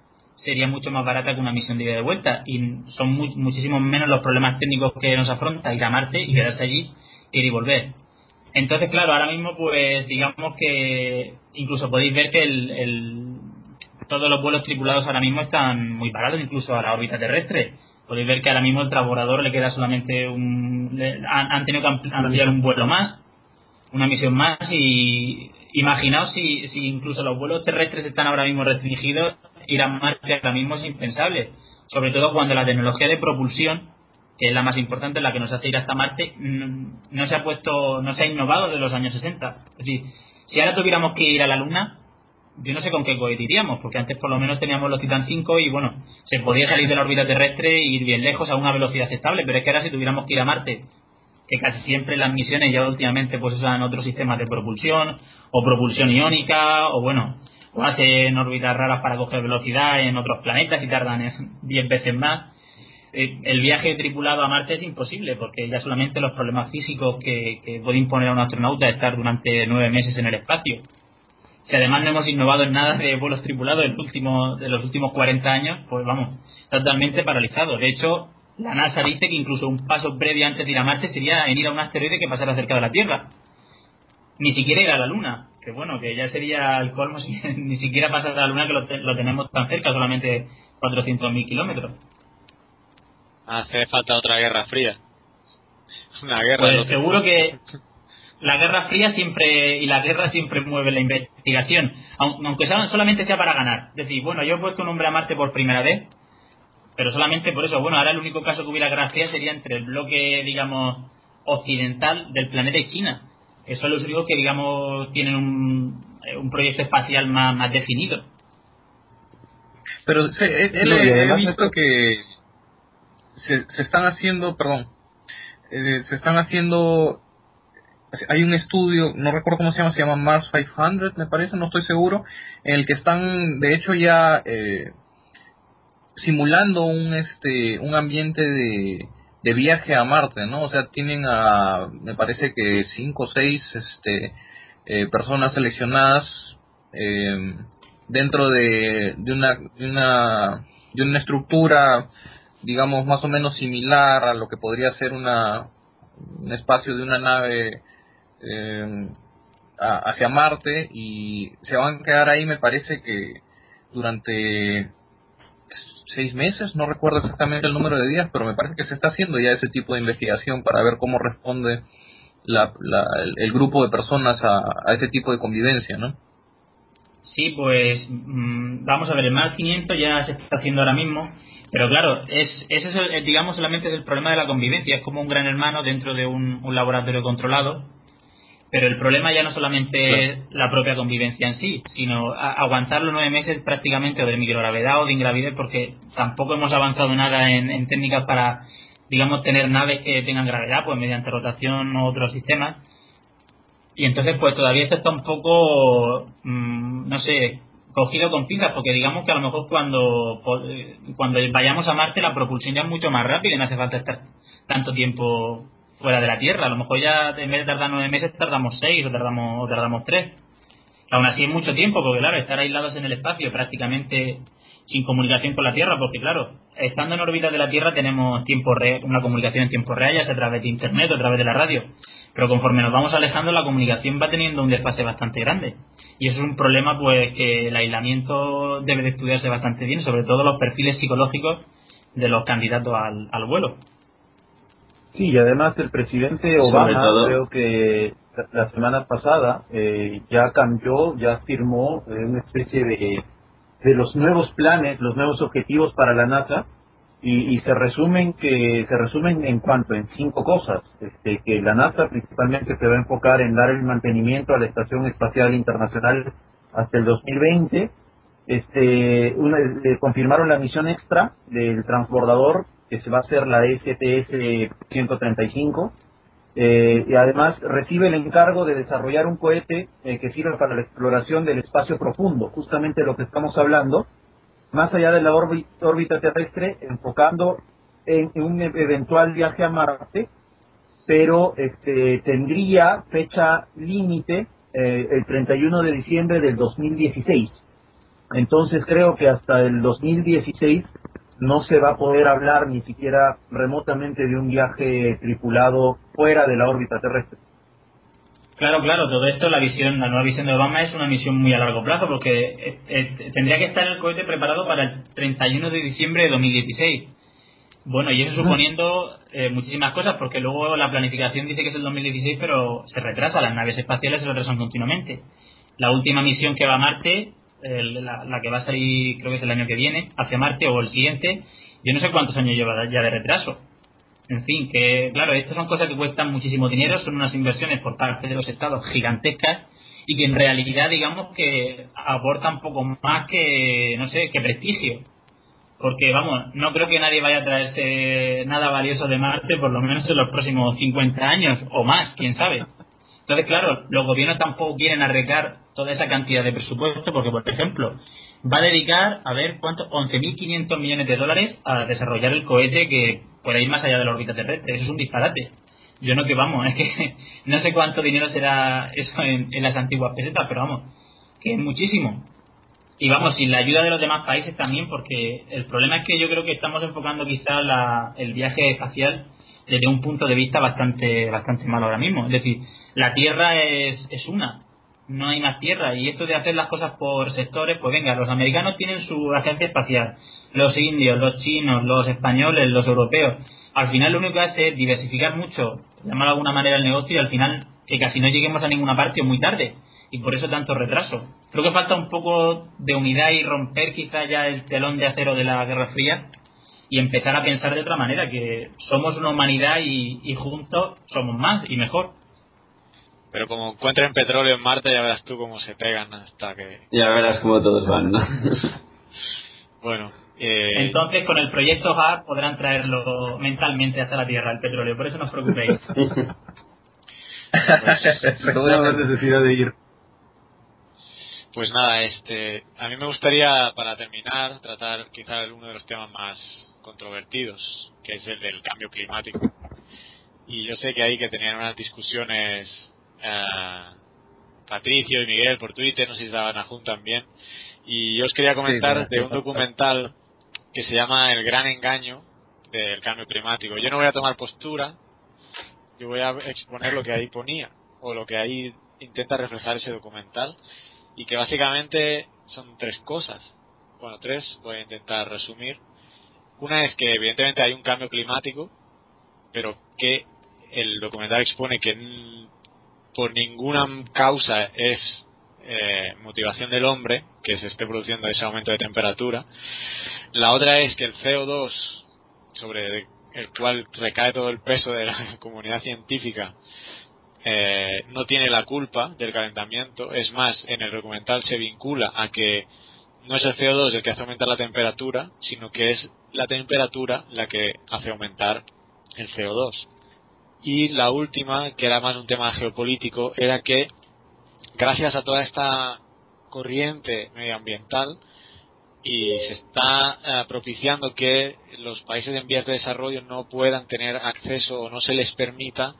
sería mucho más barata que una misión de ida y de vuelta y son muchísimo menos los problemas técnicos que nos afronta ir a Marte y quedarse allí, ir y volver. Entonces, claro, ahora mismo pues digamos que incluso podéis ver que el, todos los vuelos tripulados ahora mismo están muy baratos, incluso a la órbita terrestre. Podéis ver que ahora mismo el transbordador le queda solamente un... han, tenido que ampliar un vuelo más, una misión más y imaginaos si, si incluso los vuelos terrestres están ahora mismo restringidos ir a Marte ahora mismo es impensable. Sobre todo cuando la tecnología de propulsión, que es la más importante, la que nos hace ir hasta Marte, no, se ha puesto, no se ha innovado desde los años 60. Es decir, si ahora tuviéramos que ir a la Luna, yo no sé con qué cohetiríamos, porque antes por lo menos teníamos los Titan 5 y bueno, se podía salir de la órbita terrestre e ir bien lejos a una velocidad estable, pero es que ahora si tuviéramos que ir a Marte que casi siempre las misiones ya últimamente pues usan otros sistemas de propulsión o propulsión iónica o bueno, o hacen órbitas raras para coger velocidad en otros planetas y tardan 10 veces más. Eh, el viaje tripulado a Marte es imposible porque ya solamente los problemas físicos que, que puede imponer a un astronauta estar durante nueve meses en el espacio. Si además no hemos innovado en nada de vuelos tripulados último, de los últimos 40 años, pues vamos, totalmente paralizado. De hecho, la NASA dice que incluso un paso previo antes de ir a Marte sería en ir a un asteroide que pasara cerca de la Tierra. Ni siquiera ir a la Luna, que bueno, que ya sería el colmo si (laughs) ni siquiera pasar a la Luna que lo, tenemos tan cerca, solamente 400.000 kilómetros. Hace falta otra guerra fría. (laughs) Una guerra. Pues seguro que (laughs) la guerra fría siempre y la guerra siempre mueve la investigación, aunque solamente sea para ganar. Es decir, bueno, yo he puesto un hombre a Marte por primera vez, pero solamente por eso. Bueno, ahora el único caso que hubiera guerra fría sería entre el bloque, digamos, occidental del planeta y China. Eso son los únicos que, digamos, tienen un, un proyecto espacial más, más definido. Pero he, visto que se, se están haciendo, perdón, eh, se están haciendo hay un estudio, no recuerdo cómo se llama, se llama Mars 500, me parece, no estoy seguro, en el que están, de hecho, ya eh, simulando un este un ambiente de, de viaje a Marte, ¿no? O sea, tienen a, me parece que cinco o seis este, eh, personas seleccionadas eh, dentro de, de, una, de, una, de una estructura, digamos, más o menos similar a lo que podría ser una, un espacio de una nave eh, hacia Marte y se van a quedar ahí, me parece que durante seis meses, no recuerdo exactamente el número de días, pero me parece que se está haciendo ya ese tipo de investigación para ver cómo responde la, el, grupo de personas a, ese tipo de convivencia, ¿no? Sí, pues mm, vamos a ver, el Mars 500 ya se está haciendo ahora mismo, pero claro, es, ese es, digamos, solamente es el problema de la convivencia, es como un gran hermano dentro de un laboratorio controlado pero el problema ya no solamente es la propia convivencia en sí, sino aguantar los nueve meses prácticamente o de microgravedad o de ingravidez, porque tampoco hemos avanzado nada en, técnicas para, digamos, tener naves que tengan gravedad, pues mediante rotación o otros sistemas. Y entonces, pues todavía esto está un poco, mm, no sé, cogido con pinzas, porque digamos que a lo mejor cuando, cuando vayamos a Marte la propulsión ya es mucho más rápida y no hace falta estar tanto tiempo fuera de la Tierra. A lo mejor ya en vez de tardar nueve meses tardamos seis o tardamos, o tardamos tres. Aún así es mucho tiempo, porque claro, estar aislados en el espacio prácticamente sin comunicación con la Tierra, porque claro, estando en órbita de la Tierra tenemos tiempo real, una comunicación en tiempo real, ya sea a través de Internet o a través de la radio. Pero conforme nos vamos alejando, la comunicación va teniendo un desfase bastante grande. Y eso es un problema pues que el aislamiento debe de estudiarse bastante bien, sobre todo los perfiles psicológicos de los candidatos al, al vuelo. Sí, y además el presidente Obama, creo que la semana pasada eh, ya cambió, ya firmó eh, una especie de, de los nuevos planes, los nuevos objetivos para la NASA y, se resumen que se resumen en cuanto en cinco cosas, este, que la NASA principalmente se va a enfocar en dar el mantenimiento a la Estación Espacial Internacional hasta el 2020. Este, una, confirmaron la misión extra del transbordador se va a hacer la STS 135. Eh, y además recibe el encargo de desarrollar un cohete eh, que sirva para la exploración del espacio profundo, justamente lo que estamos hablando, más allá de la órbita terrestre, enfocando en, un eventual viaje a Marte, pero este, tendría fecha límite eh, el 31 de diciembre del 2016. Entonces creo que hasta el 2016 no se va a poder hablar ni siquiera remotamente de un viaje tripulado fuera de la órbita terrestre. Claro, claro, todo esto, la visión, la nueva visión de Obama es una misión muy a largo plazo porque eh, eh, tendría que estar el cohete preparado para el 31 de diciembre de 2016. Bueno, y eso suponiendo eh, muchísimas cosas, porque luego la planificación dice que es el 2016, pero se retrasa, las naves espaciales se retrasan continuamente. La última misión que va a Marte la, que va a salir, creo que es el año que viene, hacia Marte o el siguiente, yo no sé cuántos años lleva ya de retraso. En fin, que claro, estas son cosas que cuestan muchísimo dinero, son unas inversiones por parte de los estados gigantescas y que en realidad digamos que aportan poco más que, no sé, que prestigio. porque vamos, no creo que nadie vaya a traerse nada valioso de Marte por lo menos en los próximos 50 años o más, quién sabe. Entonces, claro, los gobiernos tampoco quieren arreglar toda esa cantidad de presupuesto porque, por ejemplo, va a dedicar, a ver, ¿cuánto? 11.500 millones de dólares a desarrollar el cohete que pueda ir más allá de la órbita terrestre. Eso es un disparate. Yo no que vamos, es que (laughs) no sé cuánto dinero será eso en, las antiguas pesetas, pero vamos, que es muchísimo. Y vamos, sin la ayuda de los demás países también, porque el problema es que yo creo que estamos enfocando quizá la, el viaje espacial desde un punto de vista bastante bastante malo ahora mismo. Es decir, la Tierra es, es una, no hay más Tierra. Y esto de hacer las cosas por sectores, pues venga, los americanos tienen su agencia espacial, los indios, los chinos, los españoles, los europeos. Al final lo único que hace es diversificar mucho, llamar de alguna manera el negocio y al final que casi no lleguemos a ninguna parte o muy tarde y por eso tanto retraso. Creo que falta un poco de unidad y romper quizá ya el telón de acero de la Guerra Fría y empezar a pensar de otra manera, que somos una humanidad y, juntos somos más y mejor. Pero como encuentren petróleo en Marte, ya verás tú cómo se pegan hasta que... Ya verás cómo todos van, ¿no? (laughs) bueno. Eh... Entonces, con el proyecto HAR podrán traerlo mentalmente hasta la Tierra, el petróleo. Por eso no os preocupéis. (laughs) pues, no necesidad de ir. Pues nada, este, a mí me gustaría, para terminar, tratar quizá uno de los temas más controvertidos, que es el del cambio climático. Y yo sé que ahí que tenían unas discusiones eh, Patricio y Miguel por Twitter, no sé si estaban a también. Y yo os quería comentar de un documental que se llama El gran engaño del cambio climático. Yo no voy a tomar postura, yo voy a exponer lo que ahí ponía, o lo que ahí intenta reflejar ese documental y que básicamente son tres cosas. Bueno, tres, voy a intentar resumir. Una es que evidentemente hay un cambio climático, pero que el documental expone que por ninguna causa es eh, motivación del hombre que se esté produciendo ese aumento de temperatura. La otra es que el CO2, sobre el cual recae todo el peso de la (laughs) comunidad científica, eh, no tiene la culpa del calentamiento. Es más, en el documental se vincula a que no es el CO2 el que hace aumentar la temperatura, sino que es la temperatura la que hace aumentar el CO2. Y la última, que era más un tema geopolítico, era que gracias a toda esta corriente medioambiental y se está eh, propiciando que los países en vías de desarrollo no puedan tener acceso o no se les permita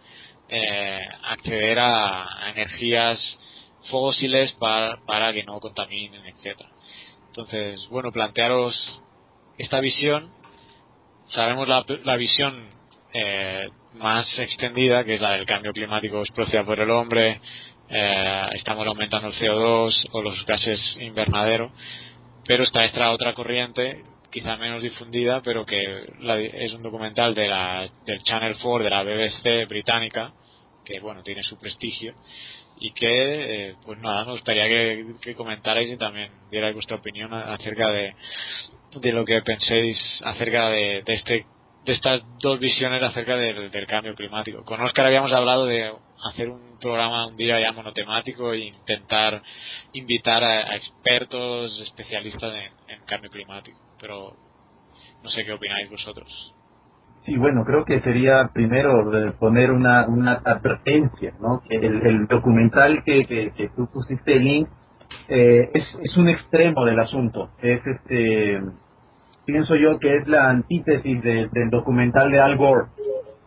eh, acceder a, energías fósiles para, para que no contaminen, etcétera. Entonces, bueno, plantearos esta visión. Sabemos la, la visión eh, más extendida, que es la del cambio climático producido por el hombre, eh, estamos aumentando el CO2 o los gases invernadero, pero está esta otra corriente, quizá menos difundida, pero que es un documental de la, del Channel 4 de la BBC británica, que bueno, tiene su prestigio y que, eh, pues nada, me gustaría que, comentarais y también dierais vuestra opinión acerca de, de lo que penséis acerca de, este, de estas dos visiones acerca del, del, cambio climático. Con Oscar habíamos hablado de hacer un programa un día ya monotemático e intentar invitar a, expertos, especialistas en, cambio climático, pero no sé qué opináis vosotros. Sí, bueno, creo que sería primero poner una, advertencia, ¿no? Que el, documental que, que, tú pusiste link eh, es, es un extremo del asunto. Es este, pienso yo que es la antítesis del documental de Al Gore,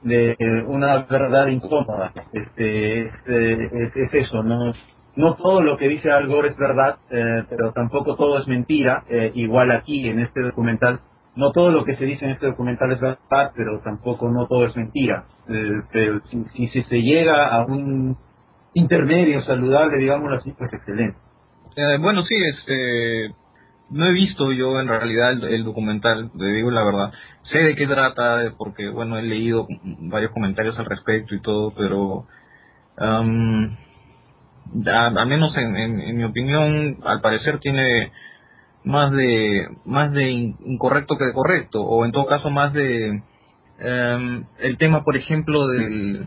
de una verdad incómoda. Este, es, eh, es, eso, no, no todo lo que dice Al Gore es verdad, eh, pero tampoco todo es mentira. igual aquí en este documental no todo lo que se dice en este documental es verdad, pero tampoco no todo es mentira. Eh, pero si, si, se llega a un intermedio saludable, digámoslo así, pues excelente. Eh, bueno, sí, este, no he visto yo en realidad el, documental, le digo la verdad. Sé de qué trata, porque bueno, he leído varios comentarios al respecto y todo, pero um, al menos en, en mi opinión, al parecer tiene más de más de incorrecto que de correcto o en todo caso más de em, el tema por ejemplo del,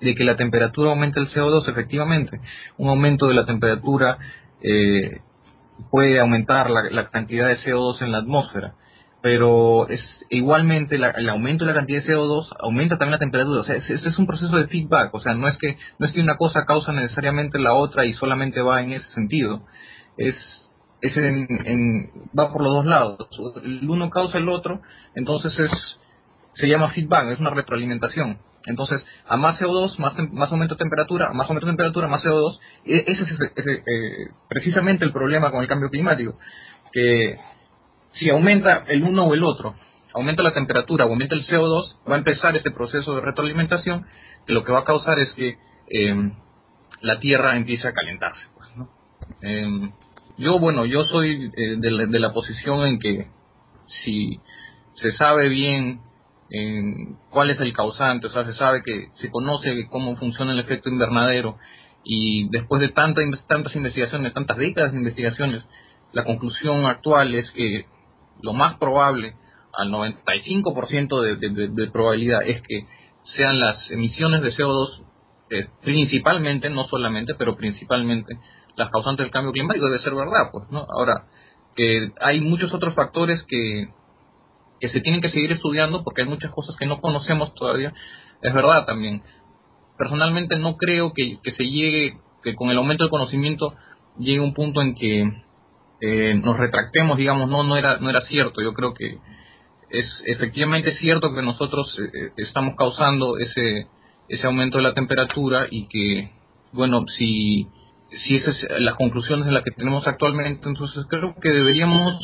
de que la temperatura aumenta el CO2 efectivamente un aumento de la temperatura eh, puede aumentar la, cantidad de CO2 en la atmósfera pero es igualmente el aumento de la cantidad de CO2 aumenta también la temperatura. O sea, este es un proceso de feedback. O sea, no es que no es que una cosa causa necesariamente la otra y solamente va en ese sentido. Es es en, va por los dos lados. El uno causa el otro, entonces es se llama feedback, es una retroalimentación. Entonces, a más CO2, más, más aumento de temperatura, más aumento de temperatura, más CO2. E, ese es eh, precisamente el problema con el cambio climático. Que si aumenta el uno o el otro, aumenta la temperatura o aumenta el CO2, va a empezar este proceso de retroalimentación que lo que va a causar es que eh, la Tierra empiece a calentarse. Pues, eh, yo, bueno, yo soy eh, de, de, la, posición en que si se sabe bien cuál es el causante, o sea, se sabe que se conoce cómo funciona el efecto invernadero y después de tanta, tantas investigaciones, tantas décadas de investigaciones, la conclusión actual es que lo más probable, al 95% de, de, de, probabilidad, es que sean las emisiones de CO2 eh, principalmente, no solamente, pero principalmente las causantes del cambio climático, debe ser verdad, pues, ¿no? Ahora, que hay muchos otros factores que, que se tienen que seguir estudiando porque hay muchas cosas que no conocemos todavía, es verdad también. Personalmente no creo que, que se llegue, que con el aumento del conocimiento llegue un punto en que eh, nos retractemos, digamos, no, no era, no era cierto. Yo creo que es efectivamente cierto que nosotros eh, eh, estamos causando ese, ese aumento de la temperatura y que, bueno, si, si esas son las conclusiones en las que tenemos actualmente, entonces creo que deberíamos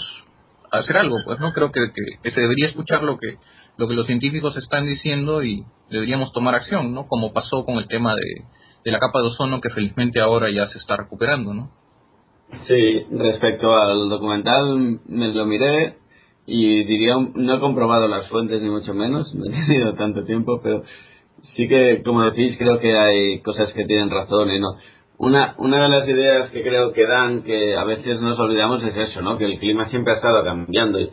hacer algo, pues, ¿no? Creo que, se debería escuchar lo que, lo que los científicos están diciendo y deberíamos tomar acción, ¿no? Como pasó con el tema de, de la capa de ozono que felizmente ahora ya se está recuperando, ¿no? Sí, respecto al documental me lo miré y diría, no he comprobado las fuentes ni mucho menos, (laughs) no he tenido tanto tiempo, pero sí que, como decís, creo que hay cosas que tienen razón y no. Una, una de las ideas que creo que dan, que a veces nos olvidamos, es eso, ¿no? Que el clima siempre ha estado cambiando. Y,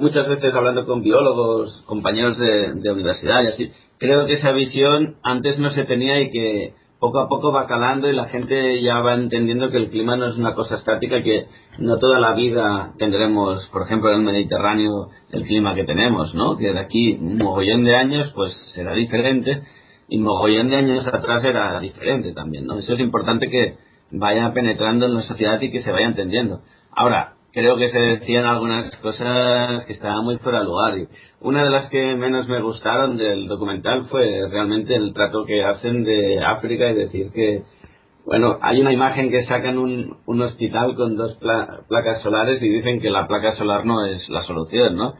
muchas veces hablando con biólogos, compañeros de, de universidad y así, creo que esa visión antes no se tenía y que poco a poco va calando y la gente ya va entendiendo que el clima no es una cosa estática, que no toda la vida tendremos, por ejemplo, en el Mediterráneo el clima que tenemos, ¿no? Que de aquí un mogollón de años pues será diferente y mogollón de años atrás era diferente también, ¿no? Eso es importante que vaya penetrando en la sociedad y que se vaya entendiendo. Ahora, creo que se decían algunas cosas que estaban muy fuera de lugar. Y una de las que menos me gustaron del documental fue realmente el trato que hacen de África y decir que, bueno, hay una imagen que sacan un, un hospital con dos placas solares y dicen que la placa solar no es la solución, ¿no?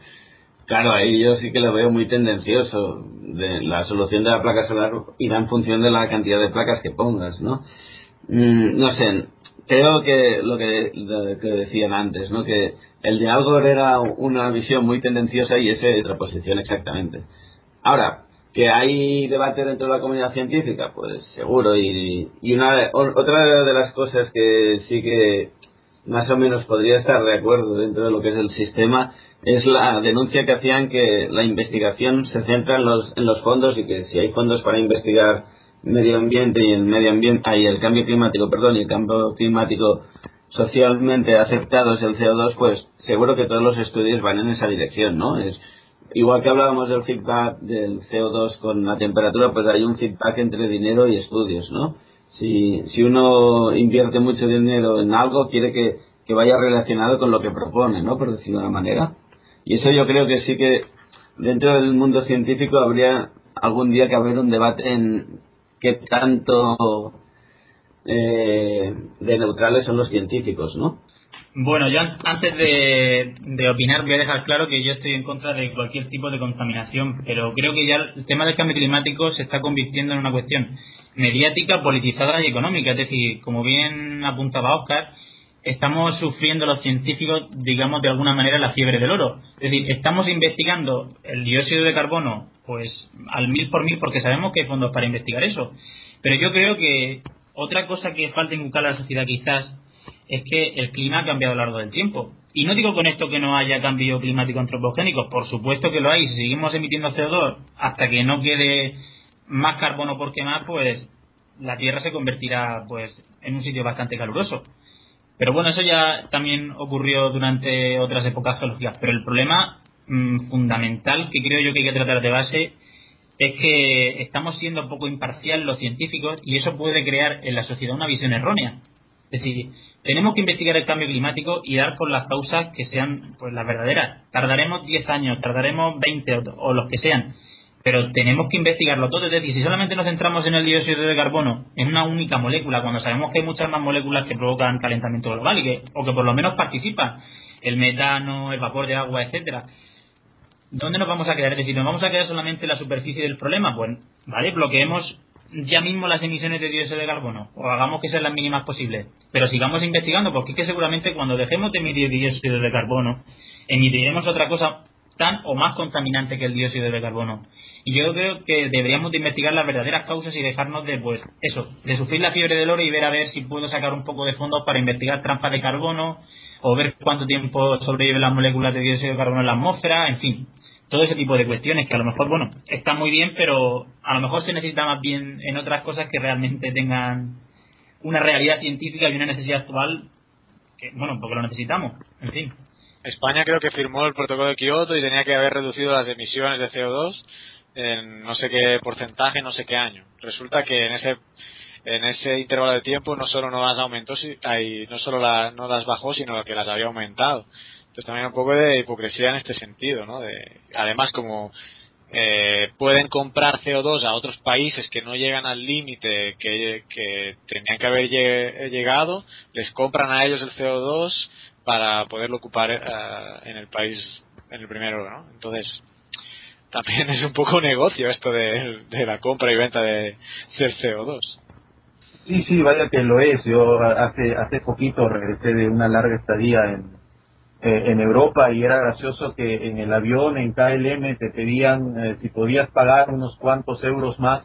Claro, ahí yo sí que lo veo muy tendencioso. De la solución de la placa solar irá en función de la cantidad de placas que pongas, ¿no? Mm, no sé, creo que lo que, que decían antes, ¿no? Que el de Algor era una visión muy tendenciosa y esa es otra posición exactamente. Ahora, que hay debate dentro de la comunidad científica, pues seguro. Y, y una otra de las cosas que sí que más o menos podría estar de acuerdo dentro de lo que es el sistema es la denuncia que hacían que la investigación se centra en los, en los fondos y que si hay fondos para investigar medio ambiente y el medio ambiente y el cambio climático, perdón, y el cambio climático socialmente aceptado es el CO2, pues seguro que todos los estudios van en esa dirección, ¿no? Es igual que hablábamos del feedback del CO2 con la temperatura, pues hay un feedback entre dinero y estudios, ¿no? Si, si uno invierte mucho dinero en algo, quiere que, que vaya relacionado con lo que propone, ¿no? Por decirlo de una manera. Y eso yo creo que sí que dentro del mundo científico habría algún día que haber un debate en qué tanto eh, de neutrales son los científicos, ¿no? Bueno, yo antes de, de, opinar voy a dejar claro que yo estoy en contra de cualquier tipo de contaminación, pero creo que ya el tema del cambio climático se está convirtiendo en una cuestión mediática, politizada y económica. Es decir, como bien apuntaba Oscar, estamos sufriendo los científicos, digamos, de alguna manera la fiebre del oro. Es decir, estamos investigando el dióxido de carbono, pues al mil por mil, porque sabemos que hay fondos para investigar eso. Pero yo creo que otra cosa que falta inculcar a la sociedad quizás es que el clima ha cambiado a lo largo del tiempo. Y no digo con esto que no haya cambio climático antropogénico, por supuesto que lo hay. Si seguimos emitiendo CO2 hasta que no quede más carbono por quemar, pues la Tierra se convertirá pues en un sitio bastante caluroso. Pero bueno, eso ya también ocurrió durante otras épocas geológicas. Pero el problema mm, fundamental que creo yo que hay que tratar de base es que estamos siendo poco imparcial los científicos y eso puede crear en la sociedad una visión errónea. Es decir, tenemos que investigar el cambio climático y dar con las causas que sean pues las verdaderas. Tardaremos 10 años, tardaremos 20 o, o los que sean, pero tenemos que investigarlo todo. Es decir, si solamente nos centramos en el dióxido de carbono, en una única molécula, cuando sabemos que hay muchas más moléculas que provocan calentamiento global y que, o que por lo menos participan, el metano, el vapor de agua, etcétera ¿dónde nos vamos a quedar? Es decir, ¿nos vamos a quedar solamente en la superficie del problema? Pues, vale, bloqueemos ya mismo las emisiones de dióxido de carbono o hagamos que sean las mínimas posibles. Pero sigamos investigando porque es que seguramente cuando dejemos de emitir dióxido de carbono, emitiremos otra cosa tan o más contaminante que el dióxido de carbono. Y yo creo que deberíamos de investigar las verdaderas causas y dejarnos de, pues, eso, de sufrir la fiebre del oro y ver a ver si puedo sacar un poco de fondos para investigar trampas de carbono o ver cuánto tiempo sobreviven las moléculas de dióxido de carbono en la atmósfera, en fin todo ese tipo de cuestiones que a lo mejor, bueno, está muy bien, pero a lo mejor se necesita más bien en otras cosas que realmente tengan una realidad científica y una necesidad actual, que, bueno, porque lo necesitamos, en fin. España creo que firmó el protocolo de Kioto y tenía que haber reducido las emisiones de CO2 en no sé qué porcentaje, no sé qué año. Resulta que en ese en ese intervalo de tiempo no solo no las aumentó, no solo no las bajó, sino que las había aumentado. Entonces también un poco de hipocresía en este sentido, ¿no? De, además, como eh, pueden comprar CO2 a otros países que no llegan al límite que, que tenían que haber llegado, les compran a ellos el CO2 para poderlo ocupar eh, en el país en el primero, ¿no? Entonces, también es un poco negocio esto de, la compra y venta de, del CO2. Sí, sí, vaya que lo es. Yo hace hace poquito regresé de una larga estadía en, eh, en Europa y era gracioso que en el avión, en KLM, te pedían eh, si podías pagar unos cuantos euros más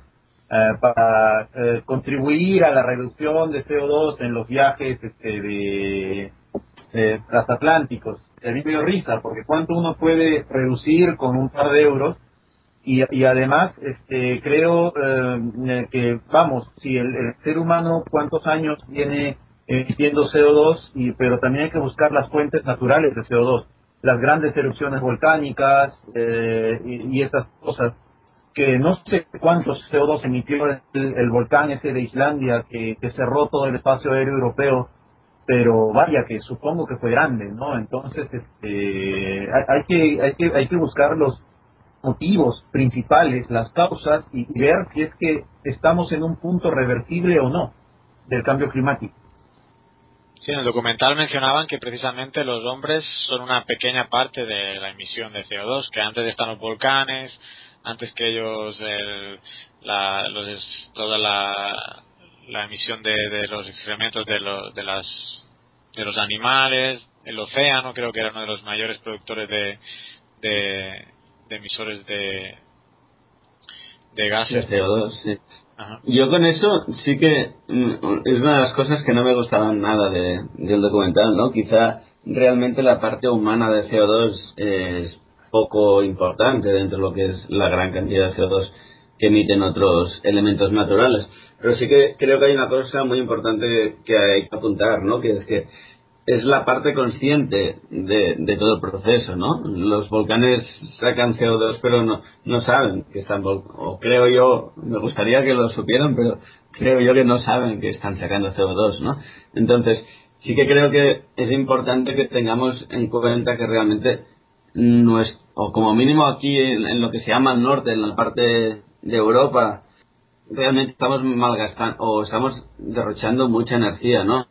eh, para contribuir a la reducción de CO2 en los viajes este, de transatlánticos. A mí me risa, porque cuánto uno puede reducir con un par de euros y, y además este, creo que, vamos, si el, el ser humano cuántos años viene emitiendo CO2, y, pero también hay que buscar las fuentes naturales de CO2, las grandes erupciones volcánicas eh, y, y, esas cosas que no sé cuántos CO2 emitió el, volcán ese de Islandia que, cerró todo el espacio aéreo europeo, pero vaya que supongo que fue grande, ¿no? Entonces este, hay, que, hay, que, hay que buscar los motivos principales, las causas y ver si es que estamos en un punto reversible o no del cambio climático. Sí, en el documental mencionaban que precisamente los hombres son una pequeña parte de la emisión de CO2, que antes están los volcanes, antes que ellos la, toda la, la emisión de, los excrementos de, de, las, de los animales, el océano creo que era uno de los mayores productores de, de, emisores de, de gases. De CO2, sí. Yo con eso sí que mm, es una de las cosas que no me gustaban nada de, del documental, ¿no? Quizá realmente la parte humana de CO2 es poco importante dentro de lo que es la gran cantidad de CO2 que emiten otros elementos naturales. Pero sí que creo que hay una cosa muy importante que hay que apuntar, ¿no? Que es que es la parte consciente de, todo el proceso, ¿no? Los volcanes sacan CO2, pero no, no saben que están, o creo yo, me gustaría que lo supieran, pero creo yo que no saben que están sacando CO2, ¿no? Entonces, sí que creo que es importante que tengamos en cuenta que realmente es, o como mínimo aquí en lo que se llama el norte, en la parte de Europa, realmente estamos malgastando, o estamos derrochando mucha energía, ¿no?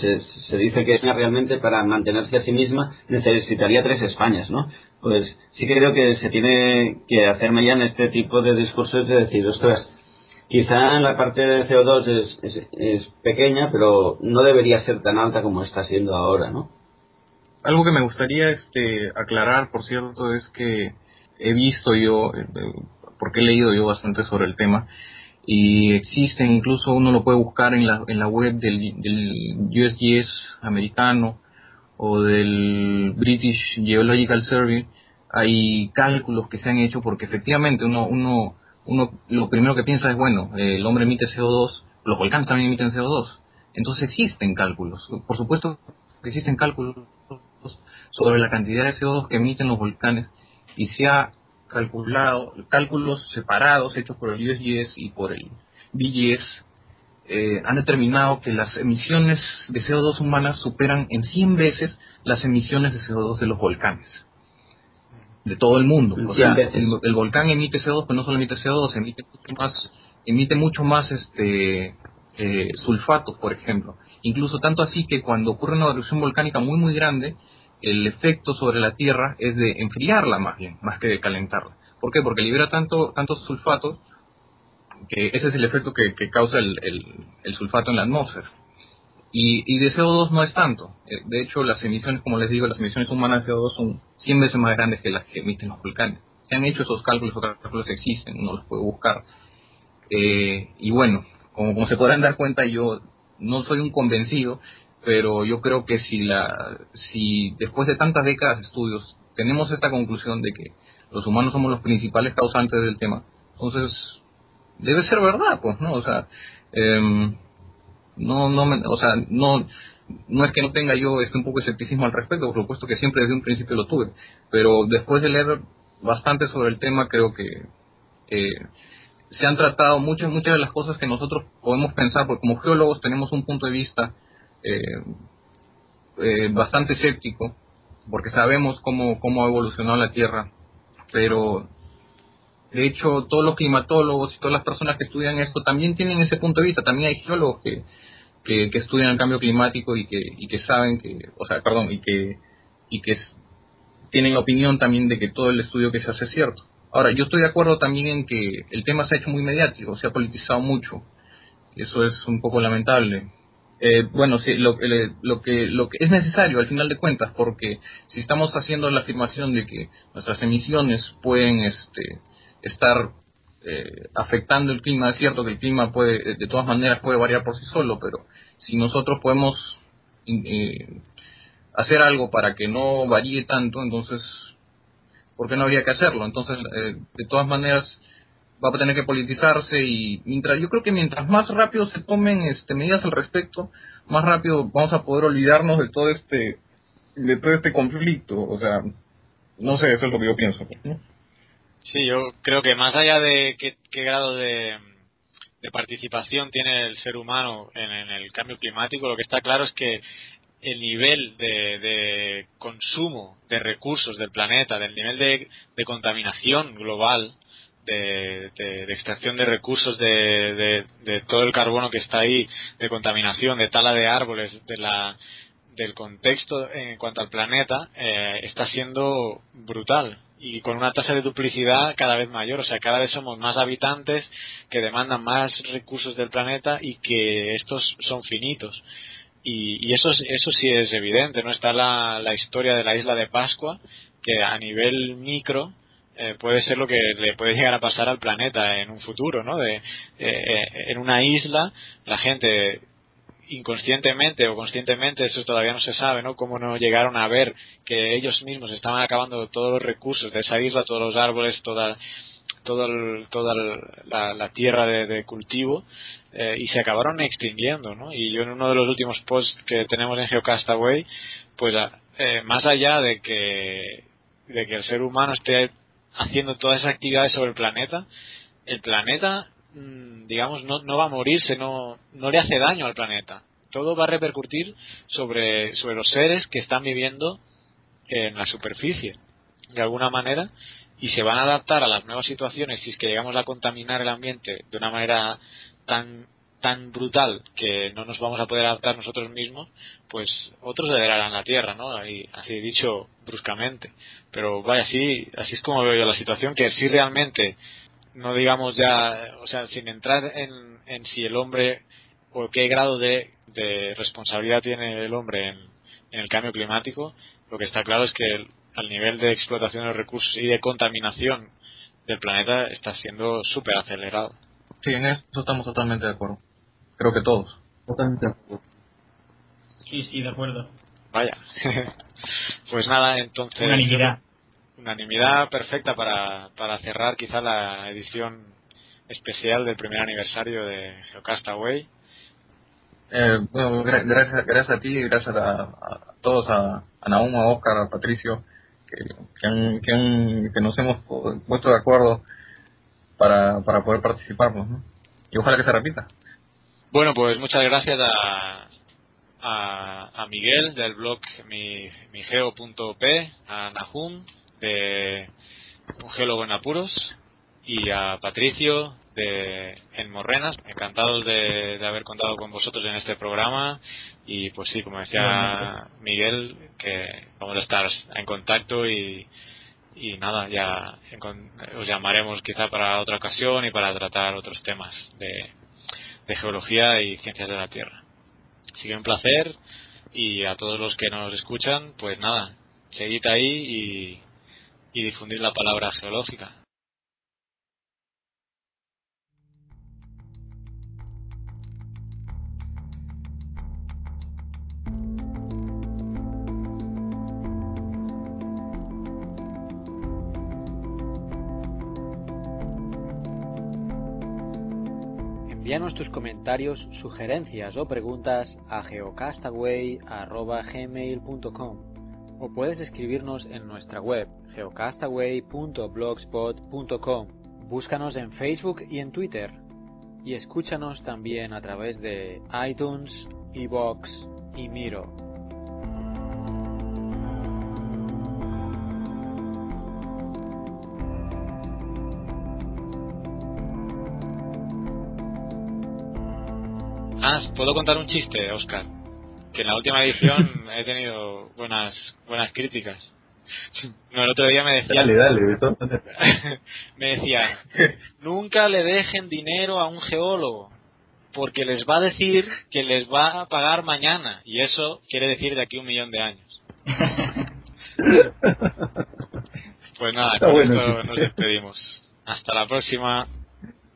Se, se dice que realmente para mantenerse a sí misma necesitaría tres Españas, ¿no? Pues sí que creo que se tiene que hacerme ya en este tipo de discursos de decir, ostras, quizá la parte de CO2 es, es, pequeña, pero no debería ser tan alta como está siendo ahora, ¿no? Algo que me gustaría este, aclarar, por cierto, es que he visto yo, eh, porque he leído yo bastante sobre el tema, y existen, incluso uno lo puede buscar en la, en la web del, del USGS americano o del British Geological Survey, hay cálculos que se han hecho porque efectivamente uno, uno, uno lo primero que piensa es, bueno, el hombre emite CO2, los volcanes también emiten CO2, entonces existen cálculos, por supuesto que existen cálculos sobre la cantidad de CO2 que emiten los volcanes y se ha calculado, cálculos separados hechos por el USGS y por el BGS eh, han determinado que las emisiones de CO2 humanas superan en 100 veces las emisiones de CO2 de los volcanes de todo el mundo. O sea, el, volcán emite CO2, pero no solo emite CO2, emite mucho más, emite mucho más este eh, sulfatos, por ejemplo. Incluso tanto así que cuando ocurre una erupción volcánica muy muy grande, el efecto sobre la Tierra es de enfriarla más bien, más que de calentarla. ¿Por qué? Porque libera tanto, tantos sulfatos que ese es el efecto que, causa el, el, sulfato en la atmósfera. Y, y, de CO2 no es tanto. Eh, de hecho, las emisiones, como les digo, las emisiones humanas de CO2 son 100 veces más grandes que las que emiten los volcanes. Se han hecho esos cálculos, los cálculos existen, uno los puede buscar. Eh, y bueno, como, como se podrán dar cuenta, yo no soy un convencido, pero yo creo que si, la, si después de tantas décadas de estudios tenemos esta conclusión de que los humanos somos los principales causantes del tema, entonces debe ser verdad, pues, ¿no? O sea, eh, no, no, o sea, no, no es que no tenga yo este un poco de escepticismo al respecto, por supuesto que siempre desde un principio lo tuve, pero después de leer bastante sobre el tema creo que se han tratado muchas muchas de las cosas que nosotros podemos pensar, porque como geólogos tenemos un punto de vista eh, eh, bastante escéptico, porque sabemos cómo, cómo ha evolucionado la Tierra, pero de hecho todos los climatólogos y todas las personas que estudian esto también tienen ese punto de vista, también hay geólogos que que, estudian el cambio climático y que, y que saben que, o sea, perdón, y que, y que tienen opinión también de que todo el estudio que se hace es cierto. Ahora, yo estoy de acuerdo también en que el tema se ha hecho muy mediático, se ha politizado mucho. Eso es un poco lamentable. Eh, bueno, sí, lo, lo, que, lo que es necesario al final de cuentas, porque si estamos haciendo la afirmación de que nuestras emisiones pueden este, estar eh, afectando el clima. Es cierto que el clima puede, de todas maneras, puede variar por sí solo, pero si nosotros podemos eh, hacer algo para que no varíe tanto, entonces, ¿por qué no habría que hacerlo? Entonces, eh, de todas maneras, va a tener que politizarse y mientras yo creo que mientras más rápido se tomen este, medidas al respecto, más rápido vamos a poder olvidarnos de todo este de todo este conflicto. O sea, no sé, eso es lo que yo pienso. ¿no? Sí, yo creo que más allá de qué, grado de, participación tiene el ser humano en, el cambio climático, lo que está claro es que el nivel de, consumo de recursos del planeta, del nivel de, contaminación global, de, extracción de recursos, de, todo el carbono que está ahí, de contaminación, de tala de árboles, de la, del contexto en cuanto al planeta, eh, está siendo brutal y con una tasa de duplicidad cada vez mayor. O sea, cada vez somos más habitantes que demandan más recursos del planeta y que estos son finitos. Y, y eso, eso sí es evidente, ¿no? Está la, la historia de la isla de Pascua, que a nivel micro eh, puede ser lo que le puede llegar a pasar al planeta en un futuro, ¿no? De, eh, en una isla la gente inconscientemente o conscientemente, eso todavía no se sabe, ¿no? Cómo no llegaron a ver que ellos mismos estaban acabando todos los recursos de esa isla, todos los árboles, toda, toda, toda la, tierra de, cultivo, eh, y se acabaron extinguiendo, ¿no? Y yo en uno de los últimos posts que tenemos en Geocastaway, pues eh, más allá de que, de que el ser humano esté haciendo todas esas actividades sobre el planeta, el planeta Mm, digamos, no, no va a morirse, no, no le hace daño al planeta. Todo va a repercutir sobre, sobre los seres que están viviendo en la superficie, de alguna manera, y se van a adaptar a las nuevas situaciones si es que llegamos a contaminar el ambiente de una manera tan tan brutal que no nos vamos a poder adaptar nosotros mismos, pues otros heredarán la tierra, ¿no? Así dicho bruscamente. Pero vaya, así, así es como veo yo la situación, que si realmente no digamos ya, o sea, sin entrar en, en si el hombre o qué grado de, de responsabilidad tiene el hombre en, en, el cambio climático, lo que está claro es que el, al nivel de explotación de recursos y de contaminación del planeta está siendo súper acelerado. Sí, en eso estamos totalmente de acuerdo. Creo que todos. Totalmente de acuerdo. Sí, sí, de acuerdo. Vaya. (laughs) pues nada, entonces unanimidad perfecta para, para cerrar quizá la edición especial del primer aniversario de Geocastaway. Eh, bueno, gracias, gracias a ti, gracias a, todos, a, a Naum, a Oscar, a Patricio, que, que, que, nos hemos puesto de acuerdo para, para poder participar, ¿no? Y ojalá que se repita. Bueno, pues muchas gracias a, a, a Miguel del blog mi, migeo.p, a Nahum de Un Geólogo en Apuros y a Patricio de En Morrenas. Encantados de, de, haber contado con vosotros en este programa y pues sí, como decía Miguel, que vamos a estar en contacto y, y nada, ya os llamaremos quizá para otra ocasión y para tratar otros temas de, de geología y ciencias de la Tierra. Así que un placer y a todos los que nos escuchan, pues nada, seguid ahí y, y difundir la palabra geológica. Envíanos tus comentarios, sugerencias o preguntas a geocastaway.gmail.com o puedes escribirnos en nuestra web geocastaway.blogspot.com. Búscanos en Facebook y en Twitter y escúchanos también a través de iTunes, Evox y Miro. ¿Puedo contar un chiste, Oscar? Que en la última edición (laughs) he tenido buenas buenas críticas. No, el otro día me decía... Dale, dale, (laughs) me decía, nunca le dejen dinero a un geólogo, porque les va a decir que les va a pagar mañana, y eso quiere decir de aquí un millón de años. (laughs) Pues nada, con esto nos despedimos. Hasta la próxima.